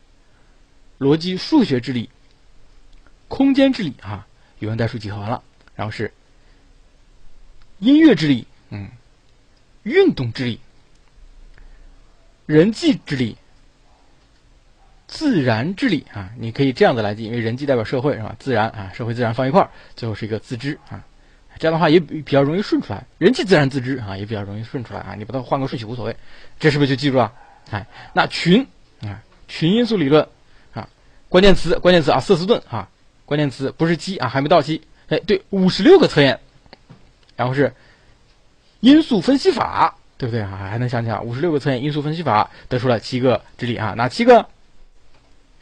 逻辑数学智力，空间智力啊，语文代数几何完了，然后是音乐之力，嗯。运动之力、人际之力、自然之力啊，你可以这样子来记，因为人际代表社会是吧？自然啊，社会自然放一块儿，最后是一个自知啊，这样的话也比较容易顺出来。人际自然自知啊，也比较容易顺出来啊。你把它换个顺序无所谓，这是不是就记住了？哎，那群啊，群因素理论啊，关键词关键词啊，瑟斯顿啊，关键词不是鸡啊，还没到七。哎，对，五十六个测验，然后是。因素分析法，对不对啊？还能想起来五十六个测验因素分析法，得出了七个智力啊？哪七个？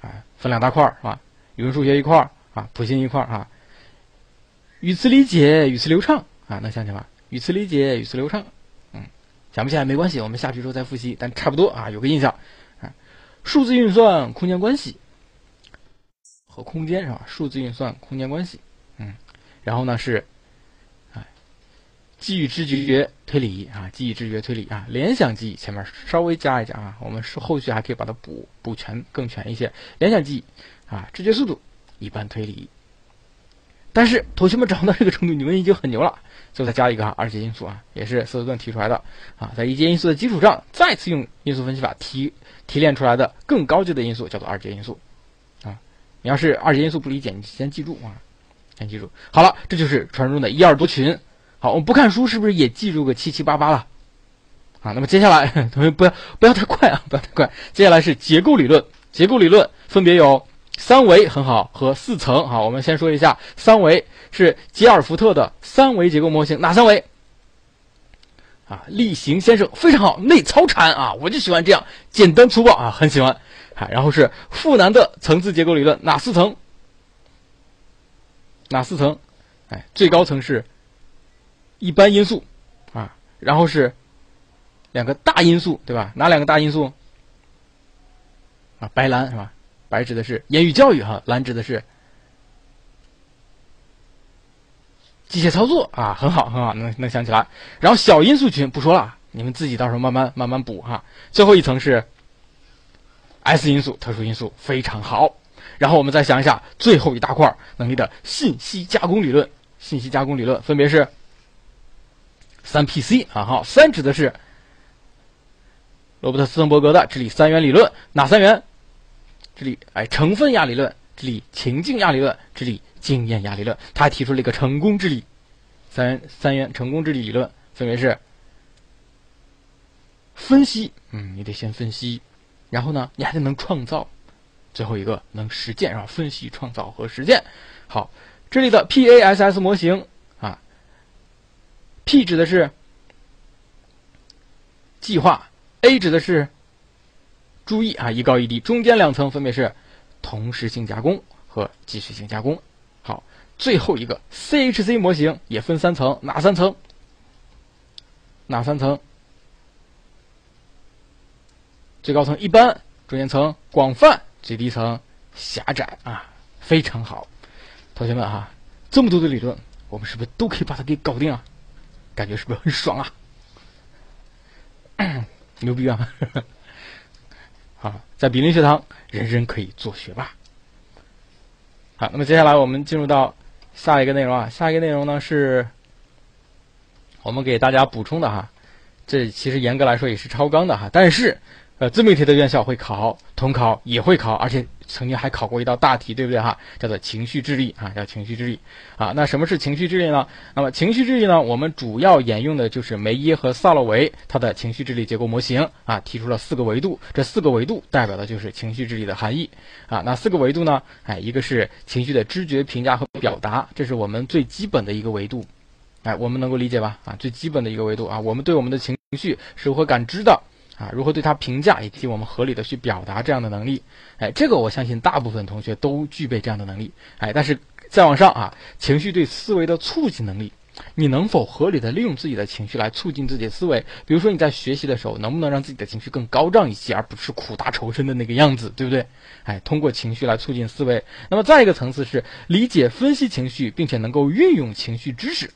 啊，分两大块儿是吧？语文数学一块儿啊，普信一块儿啊。语词理解、语词流畅啊，能想起吗？语词理解、语词流畅，嗯，想不起来没关系，我们下去之后再复习，但差不多啊，有个印象啊。数字运算、空间关系和空间是吧？数字运算、空间关系，嗯，然后呢是。记忆、知觉、推理啊，记忆、知觉、推理啊，联想记忆前面稍微加一加啊，我们是后续还可以把它补补全更全一些。联想记忆啊，知觉速度，一般推理。但是同学们掌握到这个程度，你们已经很牛了。最后再加一个二阶因素啊，也是瑟斯顿提出来的啊，在一阶因素的基础上，再次用因素分析法提提炼出来的更高级的因素叫做二阶因素啊。你要是二阶因素不理解，你先记住啊，先记住。好了，这就是传说中的一二多群。好，我们不看书，是不是也记住个七七八八了？啊，那么接下来 同学不要不要太快啊，不要太快。接下来是结构理论，结构理论分别有三维很好和四层。好，我们先说一下三维是吉尔福特的三维结构模型，哪三维？啊，例行先生非常好，内操产啊，我就喜欢这样简单粗暴啊，很喜欢。啊，然后是富南的层次结构理论，哪四层？哪四层？哎，最高层是。一般因素，啊，然后是两个大因素，对吧？哪两个大因素？啊，白蓝是吧？白指的是言语教育哈，蓝指的是机械操作啊，很好很好，能能想起来。然后小因素群不说了，你们自己到时候慢慢慢慢补哈。最后一层是 S 因素，特殊因素非常好。然后我们再想一下最后一大块能力的信息加工理论，信息加工理论分别是。三 PC 啊，好，三指的是罗伯特斯滕伯格的治理三元理论，哪三元？智力哎成分压理论，智力情境压理论，智力经验压理论。他还提出了一个成功治理三三元成功智力理论，分别是分析，嗯，你得先分析，然后呢，你还得能创造，最后一个能实践，然后分析、创造和实践。好，这里的 PASS 模型啊，P 指的是计划，A 指的是注意啊，一高一低，中间两层分别是同时性加工和即时性加工。好，最后一个 CHC 模型也分三层，哪三层？哪三层？最高层一般，中间层广泛，最低层狭窄啊，非常好。同学们哈，这么多的理论，我们是不是都可以把它给搞定啊？感觉是不是很爽啊？牛逼啊！好，在比邻学堂，人人可以做学霸。好，那么接下来我们进入到下一个内容啊，下一个内容呢是我们给大家补充的哈。这其实严格来说也是超纲的哈，但是呃，自媒体的院校会考，统考也会考，而且曾经还考过一道大题，对不对哈？叫做情绪智力啊，叫情绪智力啊。那什么是情绪智力呢？那么情绪智力呢，我们主要沿用的就是梅耶和萨洛维他的情绪智力结构模型啊，提出了四个维度，这四个维度代表的就是情绪智力的含义啊。那四个维度呢，哎，一个是情绪的知觉、评价和表达，这是我们最基本的一个维度，哎，我们能够理解吧？啊，最基本的一个维度啊，我们对我们的情绪是如何感知的。啊，如何对它评价，以及我们合理的去表达这样的能力，哎，这个我相信大部分同学都具备这样的能力，哎，但是再往上啊，情绪对思维的促进能力，你能否合理的利用自己的情绪来促进自己的思维？比如说你在学习的时候，能不能让自己的情绪更高涨一些，而不是苦大仇深的那个样子，对不对？哎，通过情绪来促进思维。那么再一个层次是理解、分析情绪，并且能够运用情绪知识。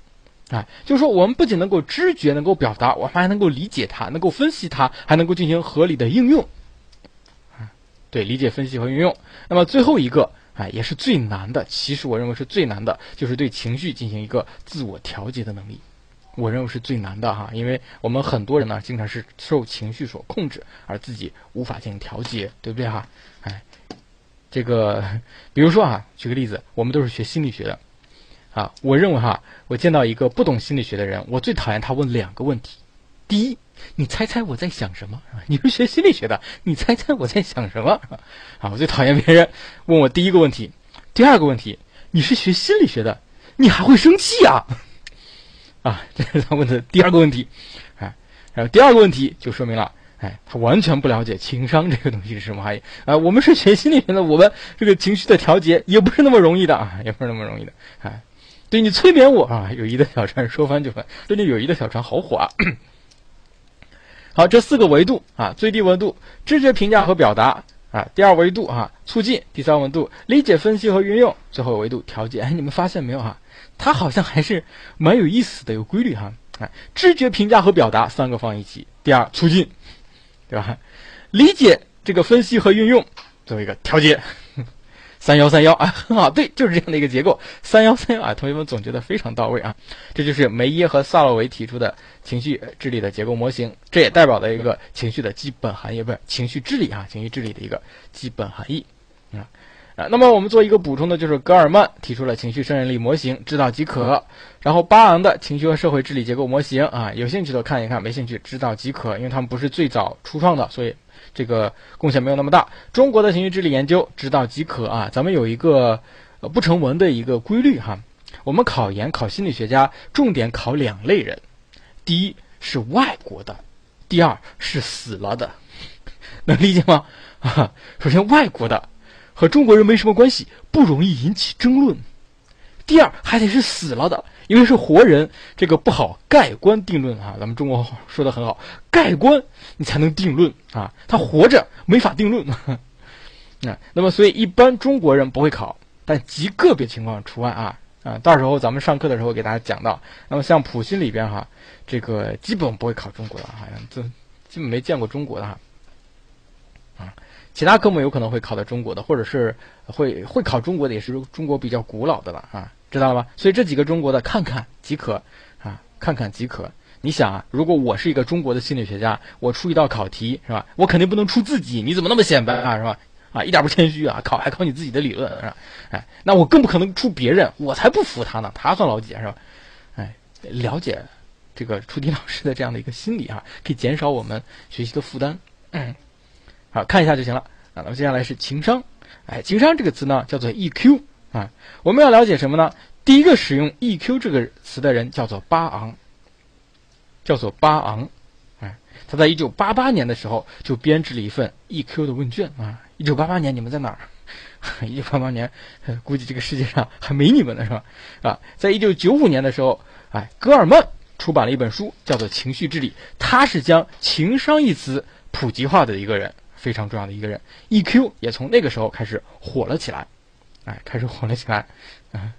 哎，就是说，我们不仅能够知觉、能够表达，我们还能够理解它，能够分析它，还能够进行合理的应用。啊，对，理解、分析和运用。那么最后一个，哎，也是最难的，其实我认为是最难的，就是对情绪进行一个自我调节的能力。我认为是最难的哈，因为我们很多人呢，经常是受情绪所控制，而自己无法进行调节，对不对哈？哎，这个，比如说啊，举个例子，我们都是学心理学的。啊，我认为哈，我见到一个不懂心理学的人，我最讨厌他问两个问题。第一，你猜猜我在想什么？你是学心理学的，你猜猜我在想什么？啊，我最讨厌别人问我第一个问题。第二个问题，你是学心理学的，你还会生气啊？啊，这是他问的第二个问题。哎，然后第二个问题就说明了，哎，他完全不了解情商这个东西是什么含义。啊，我们是学心理学的，我们这个情绪的调节也不是那么容易的啊，也不是那么容易的。哎。对你催眠我啊！友谊的小船说翻就翻，对你友谊的小船好火啊！好，这四个维度啊，最低维度知觉、评价和表达啊，第二维度啊促进，第三维度理解、分析和运用，最后维度调节。哎，你们发现没有哈？它好像还是蛮有意思的，有规律哈。哎，知觉、评价和表达三个放一起，第二促进，对吧？理解这个分析和运用，最后一个调节。三幺三幺 啊，很好，对，就是这样的一个结构。三幺三幺啊，同学们总结的非常到位啊。这就是梅耶和萨洛维提出的情绪智力的结构模型，这也代表了一个情绪的基本含义，不是情绪智力啊，情绪智力的一个基本含义啊啊。那么我们做一个补充的，就是格尔曼提出了情绪胜任力模型，知道即可。然后巴昂的情绪和社会治理结构模型啊，有兴趣的看一看，没兴趣知道即可，因为他们不是最早初创的，所以。这个贡献没有那么大。中国的情绪智力研究知道即可啊。咱们有一个不成文的一个规律哈。我们考研考心理学家，重点考两类人：第一是外国的，第二是死了的。能理解吗？啊，首先外国的和中国人没什么关系，不容易引起争论。第二还得是死了的。因为是活人，这个不好盖棺定论啊。咱们中国说的很好，盖棺你才能定论啊。他活着没法定论 啊。那么，所以一般中国人不会考，但极个别情况除外啊啊。到时候咱们上课的时候给大家讲到。那么像普心里边哈，这个基本不会考中国的，好像这基本没见过中国的哈啊。其他科目有可能会考到中国的，或者是会会考中国的，也是中国比较古老的了啊。知道了吧？所以这几个中国的看看即可啊，看看即可。你想啊，如果我是一个中国的心理学家，我出一道考题是吧？我肯定不能出自己，你怎么那么显摆啊，是吧？啊，一点不谦虚啊，考还考你自己的理论是吧？哎，那我更不可能出别人，我才不服他呢，他算老几啊是吧？哎，了解这个出题老师的这样的一个心理啊，可以减少我们学习的负担。嗯，好看一下就行了啊。那么接下来是情商，哎，情商这个词呢叫做 EQ 啊，我们要了解什么呢？第一个使用 EQ 这个词的人叫做巴昂。叫做巴昂，哎，他在一九八八年的时候就编制了一份 EQ 的问卷啊。一九八八年你们在哪儿？一九八八年，估计这个世界上还没你们呢，是吧？啊，在一九九五年的时候，哎，戈尔曼出版了一本书，叫做《情绪治理》，他是将情商一词普及化的一个人，非常重要的一个人。EQ 也从那个时候开始火了起来，哎，开始火了起来，啊。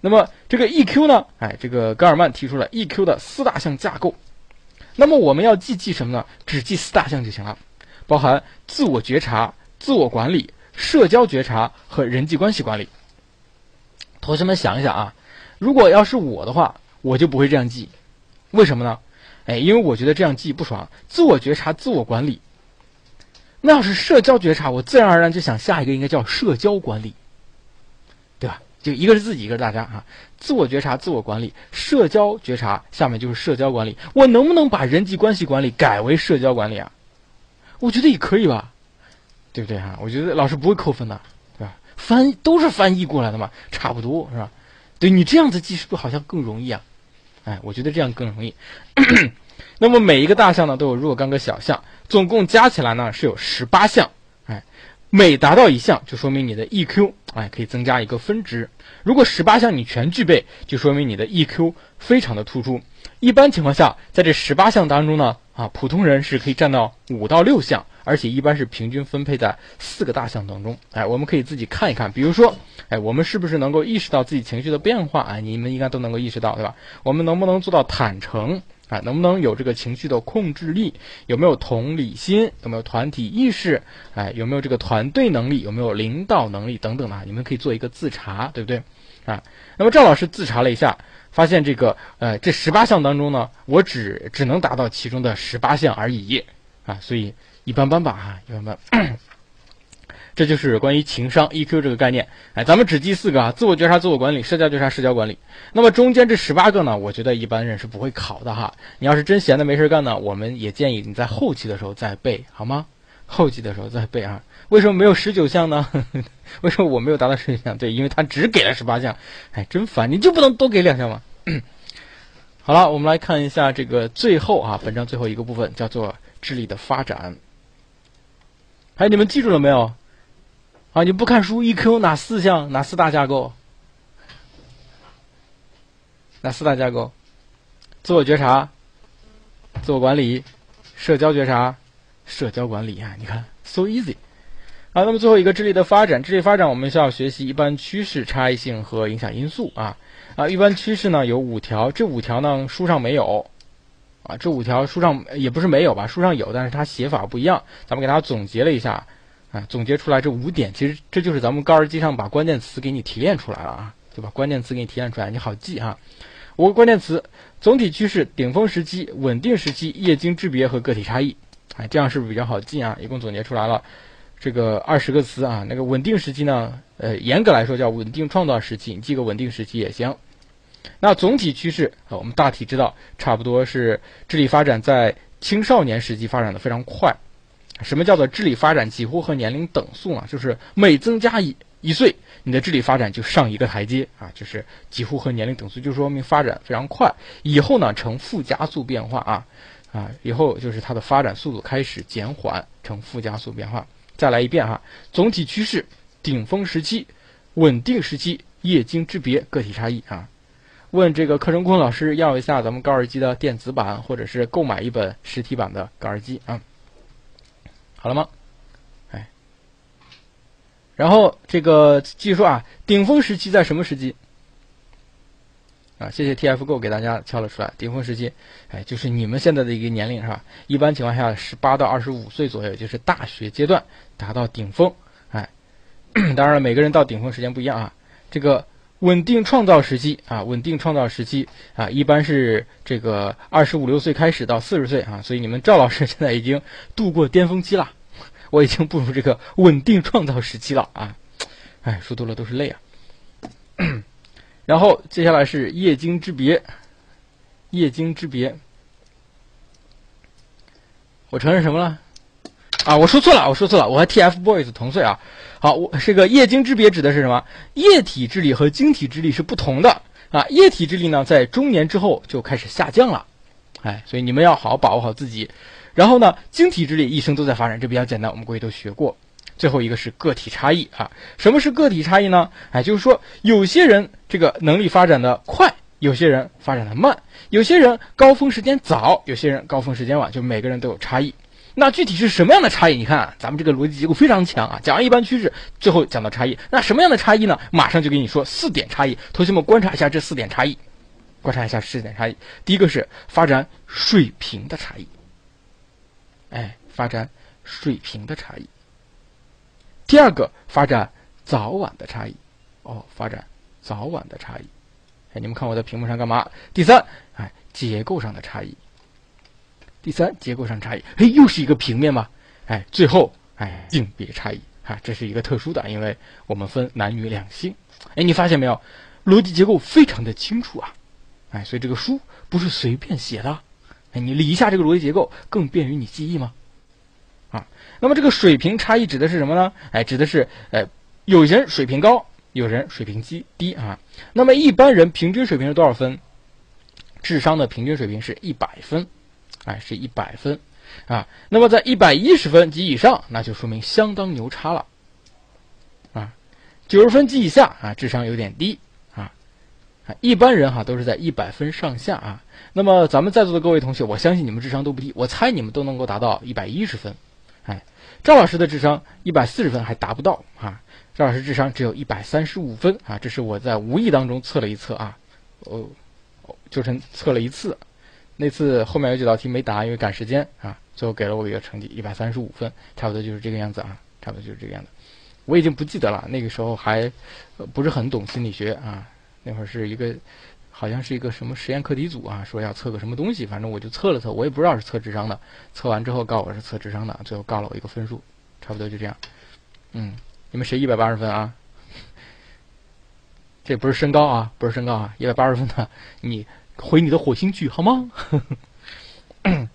那么这个 EQ 呢？哎，这个戈尔曼提出了 EQ 的四大项架构。那么我们要记记什么呢？只记四大项就行了，包含自我觉察、自我管理、社交觉察和人际关系管理。同学们想一想啊，如果要是我的话，我就不会这样记。为什么呢？哎，因为我觉得这样记不爽。自我觉察、自我管理，那要是社交觉察，我自然而然就想下一个应该叫社交管理，就一个是自己，一个是大家啊。自我觉察、自我管理、社交觉察，下面就是社交管理。我能不能把人际关系管理改为社交管理啊？我觉得也可以吧，对不对哈？我觉得老师不会扣分的，对吧？翻都是翻译过来的嘛，差不多是吧？对你这样子记是不是好像更容易啊？哎，我觉得这样更容易。那么每一个大项呢都有若干个小项，总共加起来呢是有十八项。每达到一项，就说明你的 EQ。哎，可以增加一个分值。如果十八项你全具备，就说明你的 EQ 非常的突出。一般情况下，在这十八项当中呢，啊，普通人是可以占到五到六项，而且一般是平均分配在四个大项当中。哎，我们可以自己看一看，比如说，哎，我们是不是能够意识到自己情绪的变化？哎，你们应该都能够意识到，对吧？我们能不能做到坦诚？啊，能不能有这个情绪的控制力？有没有同理心？有没有团体意识？哎，有没有这个团队能力？有没有领导能力等等的？你们可以做一个自查，对不对？啊，那么赵老师自查了一下，发现这个呃，这十八项当中呢，我只只能达到其中的十八项而已啊，所以一般般吧，哈，一般般。这就是关于情商 EQ 这个概念，哎，咱们只记四个啊：自我觉察、自我管理、社交觉察、社交管理。那么中间这十八个呢，我觉得一般人是不会考的哈。你要是真闲的没事干呢，我们也建议你在后期的时候再背，好吗？后期的时候再背啊。为什么没有十九项呢？为什么我没有达到十九项？对，因为他只给了十八项，哎，真烦！你就不能多给两项吗？好了，我们来看一下这个最后啊，本章最后一个部分叫做智力的发展。哎，你们记住了没有？啊！你不看书，EQ 哪四项？哪四大架构？哪四大架构？自我觉察、自我管理、社交觉察、社交管理啊！你看，so easy。啊，那么最后一个智力的发展，智力发展我们需要学习一般趋势、差异性和影响因素啊啊！一般趋势呢有五条，这五条呢书上没有啊，这五条书上也不是没有吧？书上有，但是它写法不一样，咱们给大家总结了一下。啊，总结出来这五点，其实这就是咱们高尔基上把关键词给你提炼出来了啊，就把关键词给你提炼出来，你好记哈。五个关键词：总体趋势、顶峰时期、稳定时期、液晶质别和个体差异。哎，这样是不是比较好记啊？一共总结出来了这个二十个词啊。那个稳定时期呢，呃，严格来说叫稳定创造时期，你记个稳定时期也行。那总体趋势啊，我们大体知道，差不多是智力发展在青少年时期发展的非常快。什么叫做智力发展几乎和年龄等速呢？就是每增加一一岁，你的智力发展就上一个台阶啊，就是几乎和年龄等速，就说明发展非常快。以后呢，呈负加速变化啊啊，以后就是它的发展速度开始减缓，呈负加速变化。再来一遍哈，总体趋势、顶峰时期、稳定时期、液晶之别、个体差异啊。问这个课程顾问老师要一下咱们高尔基的电子版，或者是购买一本实体版的高尔基啊。好了吗？哎，然后这个继续说啊，顶峰时期在什么时期？啊，谢谢 TFGO 给大家敲了出来。顶峰时期，哎，就是你们现在的一个年龄是吧？一般情况下，十八到二十五岁左右，就是大学阶段达到顶峰。哎，当然了，每个人到顶峰时间不一样啊。这个稳定创造时期啊，稳定创造时期啊，一般是这个二十五六岁开始到四十岁啊，所以你们赵老师现在已经度过巅峰期了，我已经步入这个稳定创造时期了啊，哎，说多了都是泪啊。然后接下来是夜惊之别，夜惊之别，我承认什么了？啊，我说错了，我说错了，我和 TFBOYS 同岁啊。好，我这个液晶之别指的是什么？液体智力和晶体智力是不同的啊。液体智力呢，在中年之后就开始下降了，哎，所以你们要好好把握好自己。然后呢，晶体智力一生都在发展，这比较简单，我们各位都学过。最后一个是个体差异啊。什么是个体差异呢？哎，就是说有些人这个能力发展的快，有些人发展的慢，有些人高峰时间早，有些人高峰时间晚，就每个人都有差异。那具体是什么样的差异？你看，咱们这个逻辑结构非常强啊！讲完一般趋势，最后讲到差异。那什么样的差异呢？马上就给你说四点差异。同学们观察一下这四点差异，观察一下四点差异。第一个是发展水平的差异，哎，发展水平的差异。第二个发展早晚的差异，哦，发展早晚的差异。哎，你们看我在屏幕上干嘛？第三，哎，结构上的差异。第三，结构上差异，哎，又是一个平面嘛，哎，最后，哎，性别差异，啊，这是一个特殊的，因为我们分男女两性，哎，你发现没有，逻辑结构非常的清楚啊，哎，所以这个书不是随便写的，哎，你理一下这个逻辑结构，更便于你记忆吗？啊，那么这个水平差异指的是什么呢？哎，指的是，哎，有人水平高，有人水平低低啊，那么一般人平均水平是多少分？智商的平均水平是一百分。哎，是一百分，啊，那么在一百一十分及以上，那就说明相当牛叉了，啊，九十分及以下啊，智商有点低，啊，一般人哈都是在一百分上下啊。那么咱们在座的各位同学，我相信你们智商都不低，我猜你们都能够达到一百一十分，哎，赵老师的智商一百四十分还达不到啊，赵老师智商只有一百三十五分啊，这是我在无意当中测了一测啊，哦，就是测了一次。那次后面有几道题没答，因为赶时间啊，最后给了我一个成绩一百三十五分，差不多就是这个样子啊，差不多就是这个样子。我已经不记得了，那个时候还不是很懂心理学啊，那会儿是一个好像是一个什么实验课题组啊，说要测个什么东西，反正我就测了测，我也不知道是测智商的，测完之后告我是测智商的，最后告了我一个分数，差不多就这样。嗯，你们谁一百八十分啊？这不是身高啊，不是身高啊，一百八十分的你。回你的火星去好吗？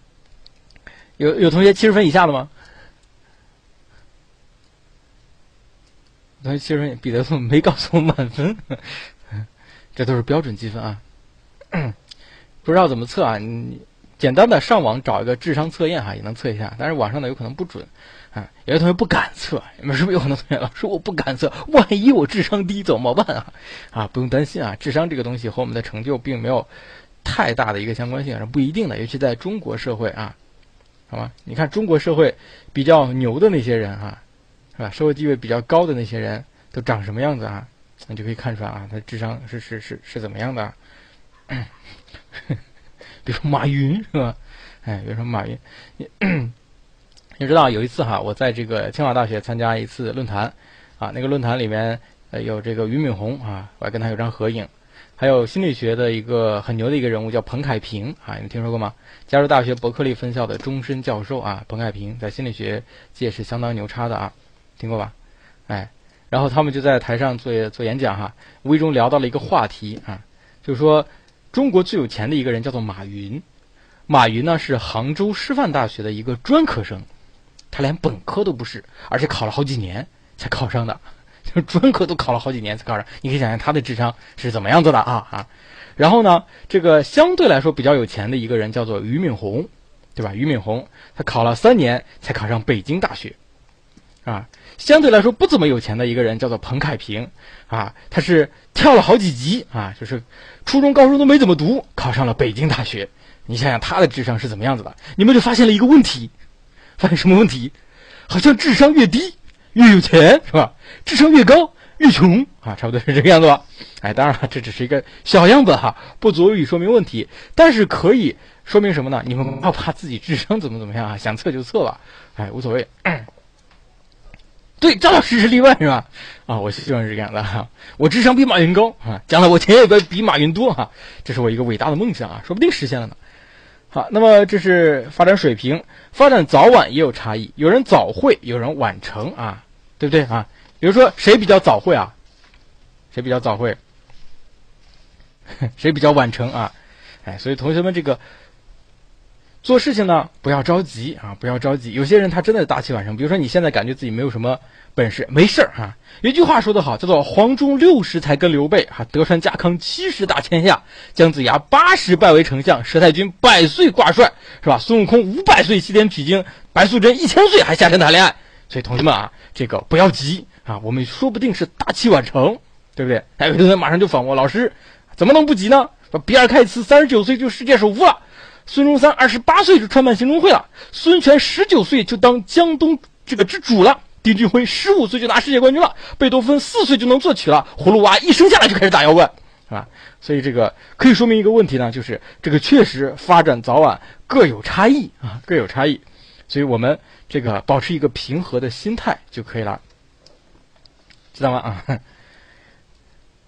有有同学七十分以下的吗？同学七十分，彼得怎么没告诉我满分？这都是标准积分啊！不知道怎么测啊？你简单的上网找一个智商测验哈，也能测一下，但是网上的有可能不准。有些同学不敢测，你们是不是有很多同学老师我不敢测，万一我智商低怎么办啊？啊，不用担心啊，智商这个东西和我们的成就并没有。太大的一个相关性是不一定的，尤其在中国社会啊，好吗？你看中国社会比较牛的那些人啊，是吧？社会地位比较高的那些人都长什么样子啊？你就可以看出来啊，他智商是是是是怎么样的？比如说马云是吧？哎，比如说马云，你你知道有一次哈，我在这个清华大学参加一次论坛啊，那个论坛里面呃有这个俞敏洪啊，我还跟他有张合影。还有心理学的一个很牛的一个人物叫彭凯平啊，你们听说过吗？加州大学伯克利分校的终身教授啊，彭凯平在心理学界是相当牛叉的啊，听过吧？哎，然后他们就在台上做做演讲哈，无意中聊到了一个话题啊，就是说中国最有钱的一个人叫做马云，马云呢是杭州师范大学的一个专科生，他连本科都不是，而且考了好几年才考上的。就专科都考了好几年才考上，你可以想象他的智商是怎么样子的啊啊！然后呢，这个相对来说比较有钱的一个人叫做俞敏洪，对吧？俞敏洪他考了三年才考上北京大学，啊，相对来说不怎么有钱的一个人叫做彭凯平，啊，他是跳了好几级啊，就是初中、高中都没怎么读，考上了北京大学。你想想他的智商是怎么样子的？你们就发现了一个问题，发现什么问题？好像智商越低。越有钱是吧？智商越高越穷啊，差不多是这个样子吧？哎，当然了，这只是一个小样本哈，不足以说明问题，但是可以说明什么呢？你们不要怕自己智商怎么怎么样啊，想测就测吧，哎，无所谓。对，张老师是例外是吧？啊，我希望是这样的哈，我智商比马云高啊，将来我钱也比比马云多哈，这是我一个伟大的梦想啊，说不定实现了呢。好，那么这是发展水平，发展早晚也有差异，有人早会，有人晚成啊，对不对啊？比如说谁比较早会啊？谁比较早会？谁比较晚成啊？哎，所以同学们这个。做事情呢，不要着急啊，不要着急。有些人他真的大器晚成，比如说你现在感觉自己没有什么本事，没事儿哈。有句话说得好，叫做“黄忠六十才跟刘备，哈德川家康七十打天下，姜子牙八十拜为丞相，佘太君百岁挂帅，是吧？孙悟空五百岁西天取经，白素贞一千岁还下山谈恋爱。所以同学们啊，这个不要急啊，我们说不定是大器晚成，对不对？还有同学马上就反问老师，怎么能不急呢？比尔盖茨三十九岁就世界首富了。孙中山二十八岁就创办兴中会了，孙权十九岁就当江东这个之主了，丁俊晖十五岁就拿世界冠军了，贝多芬四岁就能作曲了，葫芦娃一生下来就开始打摇滚，是吧？所以这个可以说明一个问题呢，就是这个确实发展早晚各有差异啊，各有差异，所以我们这个保持一个平和的心态就可以了，知道吗？啊。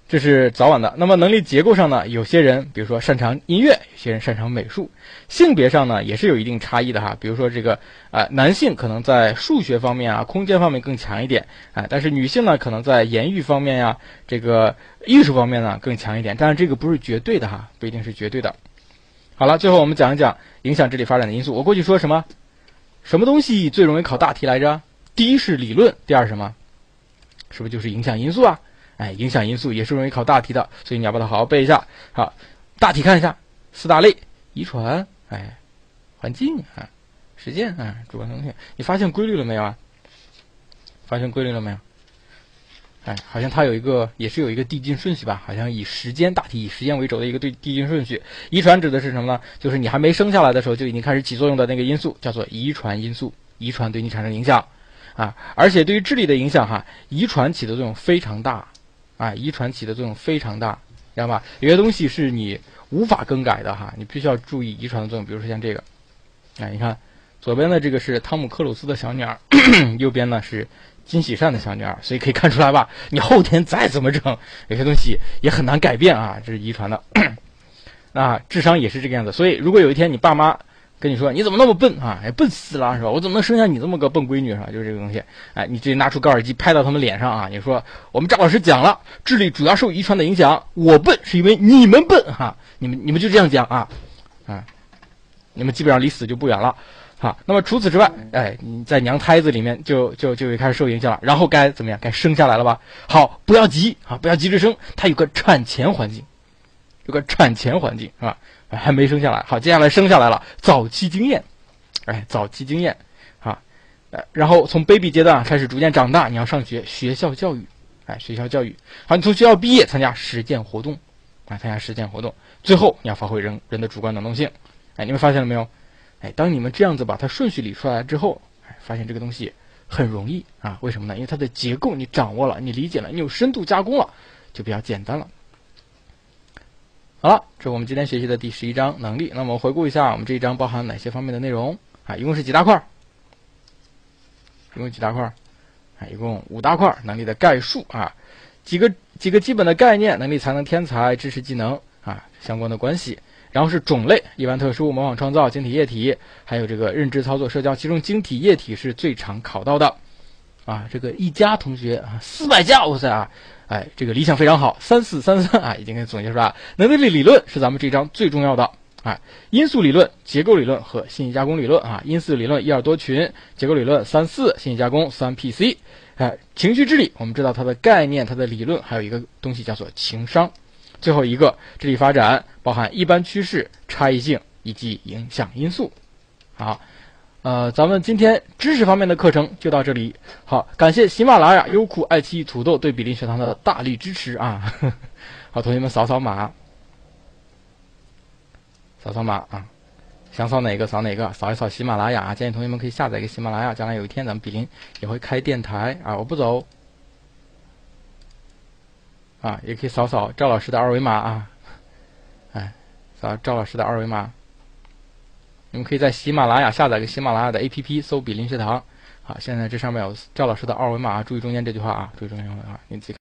这是早晚的。那么能力结构上呢？有些人，比如说擅长音乐，有些人擅长美术。性别上呢，也是有一定差异的哈。比如说这个，啊，男性可能在数学方面啊、空间方面更强一点，啊，但是女性呢，可能在言语方面呀、这个艺术方面呢更强一点。但是这个不是绝对的哈，不一定是绝对的。好了，最后我们讲一讲影响智力发展的因素。我过去说什么？什么东西最容易考大题来着？第一是理论，第二什么？是不是就是影响因素啊？哎，影响因素也是容易考大题的，所以你要把它好好背一下。好，大题看一下，四大类：遗传，哎，环境啊，实践啊，主观能力。你发现规律了没有啊？发现规律了没有？哎，好像它有一个，也是有一个递进顺序吧？好像以时间大体以时间为轴的一个对递进顺序。遗传指的是什么呢？就是你还没生下来的时候就已经开始起作用的那个因素，叫做遗传因素。遗传对你产生影响啊，而且对于智力的影响哈，遗传起的作用非常大。啊，遗传起的作用非常大，知道吧？有些东西是你无法更改的哈，你必须要注意遗传的作用。比如说像这个，哎，你看左边的这个是汤姆克鲁斯的小女儿，右边呢是金喜善的小女儿，所以可以看出来吧？你后天再怎么整，有些东西也很难改变啊，这是遗传的。啊，智商也是这个样子。所以如果有一天你爸妈，跟你说你怎么那么笨啊？哎，笨死了是吧？我怎么能生下你这么个笨闺女是吧？就是这个东西。哎，你直接拿出高尔基拍到他们脸上啊！你说我们赵老师讲了，智力主要受遗传的影响。我笨是因为你们笨哈！你们你们就这样讲啊？啊，你们基本上离死就不远了。好，那么除此之外，哎，你在娘胎子里面就就就开始受影响了。然后该怎么样？该生下来了吧？好，不要急啊，不要急着生，它有个产前环境，有个产前环境是吧？还没生下来，好，接下来生下来了，早期经验，哎，早期经验，啊，呃，然后从 baby 阶段开始逐渐长大，你要上学，学校教育，哎，学校教育，好，你从学校毕业，参加实践活动，啊，参加实践活动，最后你要发挥人人的主观能动性，哎，你们发现了没有？哎，当你们这样子把它顺序理出来之后，哎，发现这个东西很容易啊，为什么呢？因为它的结构你掌握了，你理解了，你有深度加工了，就比较简单了。好了，这是我们今天学习的第十一章能力。那么回顾一下，我们这一章包含哪些方面的内容啊？一共是几大块？一共几大块？啊，一共五大块。能力的概述啊，几个几个基本的概念，能力才能天才知识技能啊相关的关系。然后是种类，一般特殊、模仿创造、晶体液体，还有这个认知操作社交。其中晶体液体是最常考到的啊。这个一家同学啊，四百家，哇塞啊！哎，这个理想非常好，三四三三啊，已经给总结出来。能力理论是咱们这章最重要的啊，因素理论、结构理论和信息加工理论啊。因素理论一二多群，结构理论三四，信息加工三 PC。哎，情绪治理，我们知道它的概念、它的理论，还有一个东西叫做情商。最后一个，智力发展包含一般趋势、差异性以及影响因素。好。呃，咱们今天知识方面的课程就到这里。好，感谢喜马拉雅、优酷、爱奇艺、土豆对比邻学堂的大力支持啊！好，同学们扫扫码，扫扫码啊！想扫哪个扫哪个，扫一扫喜马拉雅啊。建议同学们可以下载一个喜马拉雅，将来有一天咱们比邻也会开电台啊！我不走啊，也可以扫扫赵老师的二维码啊！哎，扫赵老师的二维码。你们可以在喜马拉雅下载个喜马拉雅的 APP，搜“比邻学堂”。好，现在这上面有赵老师的二维码，注意中间这句话啊，注意中间这句话，你自己看。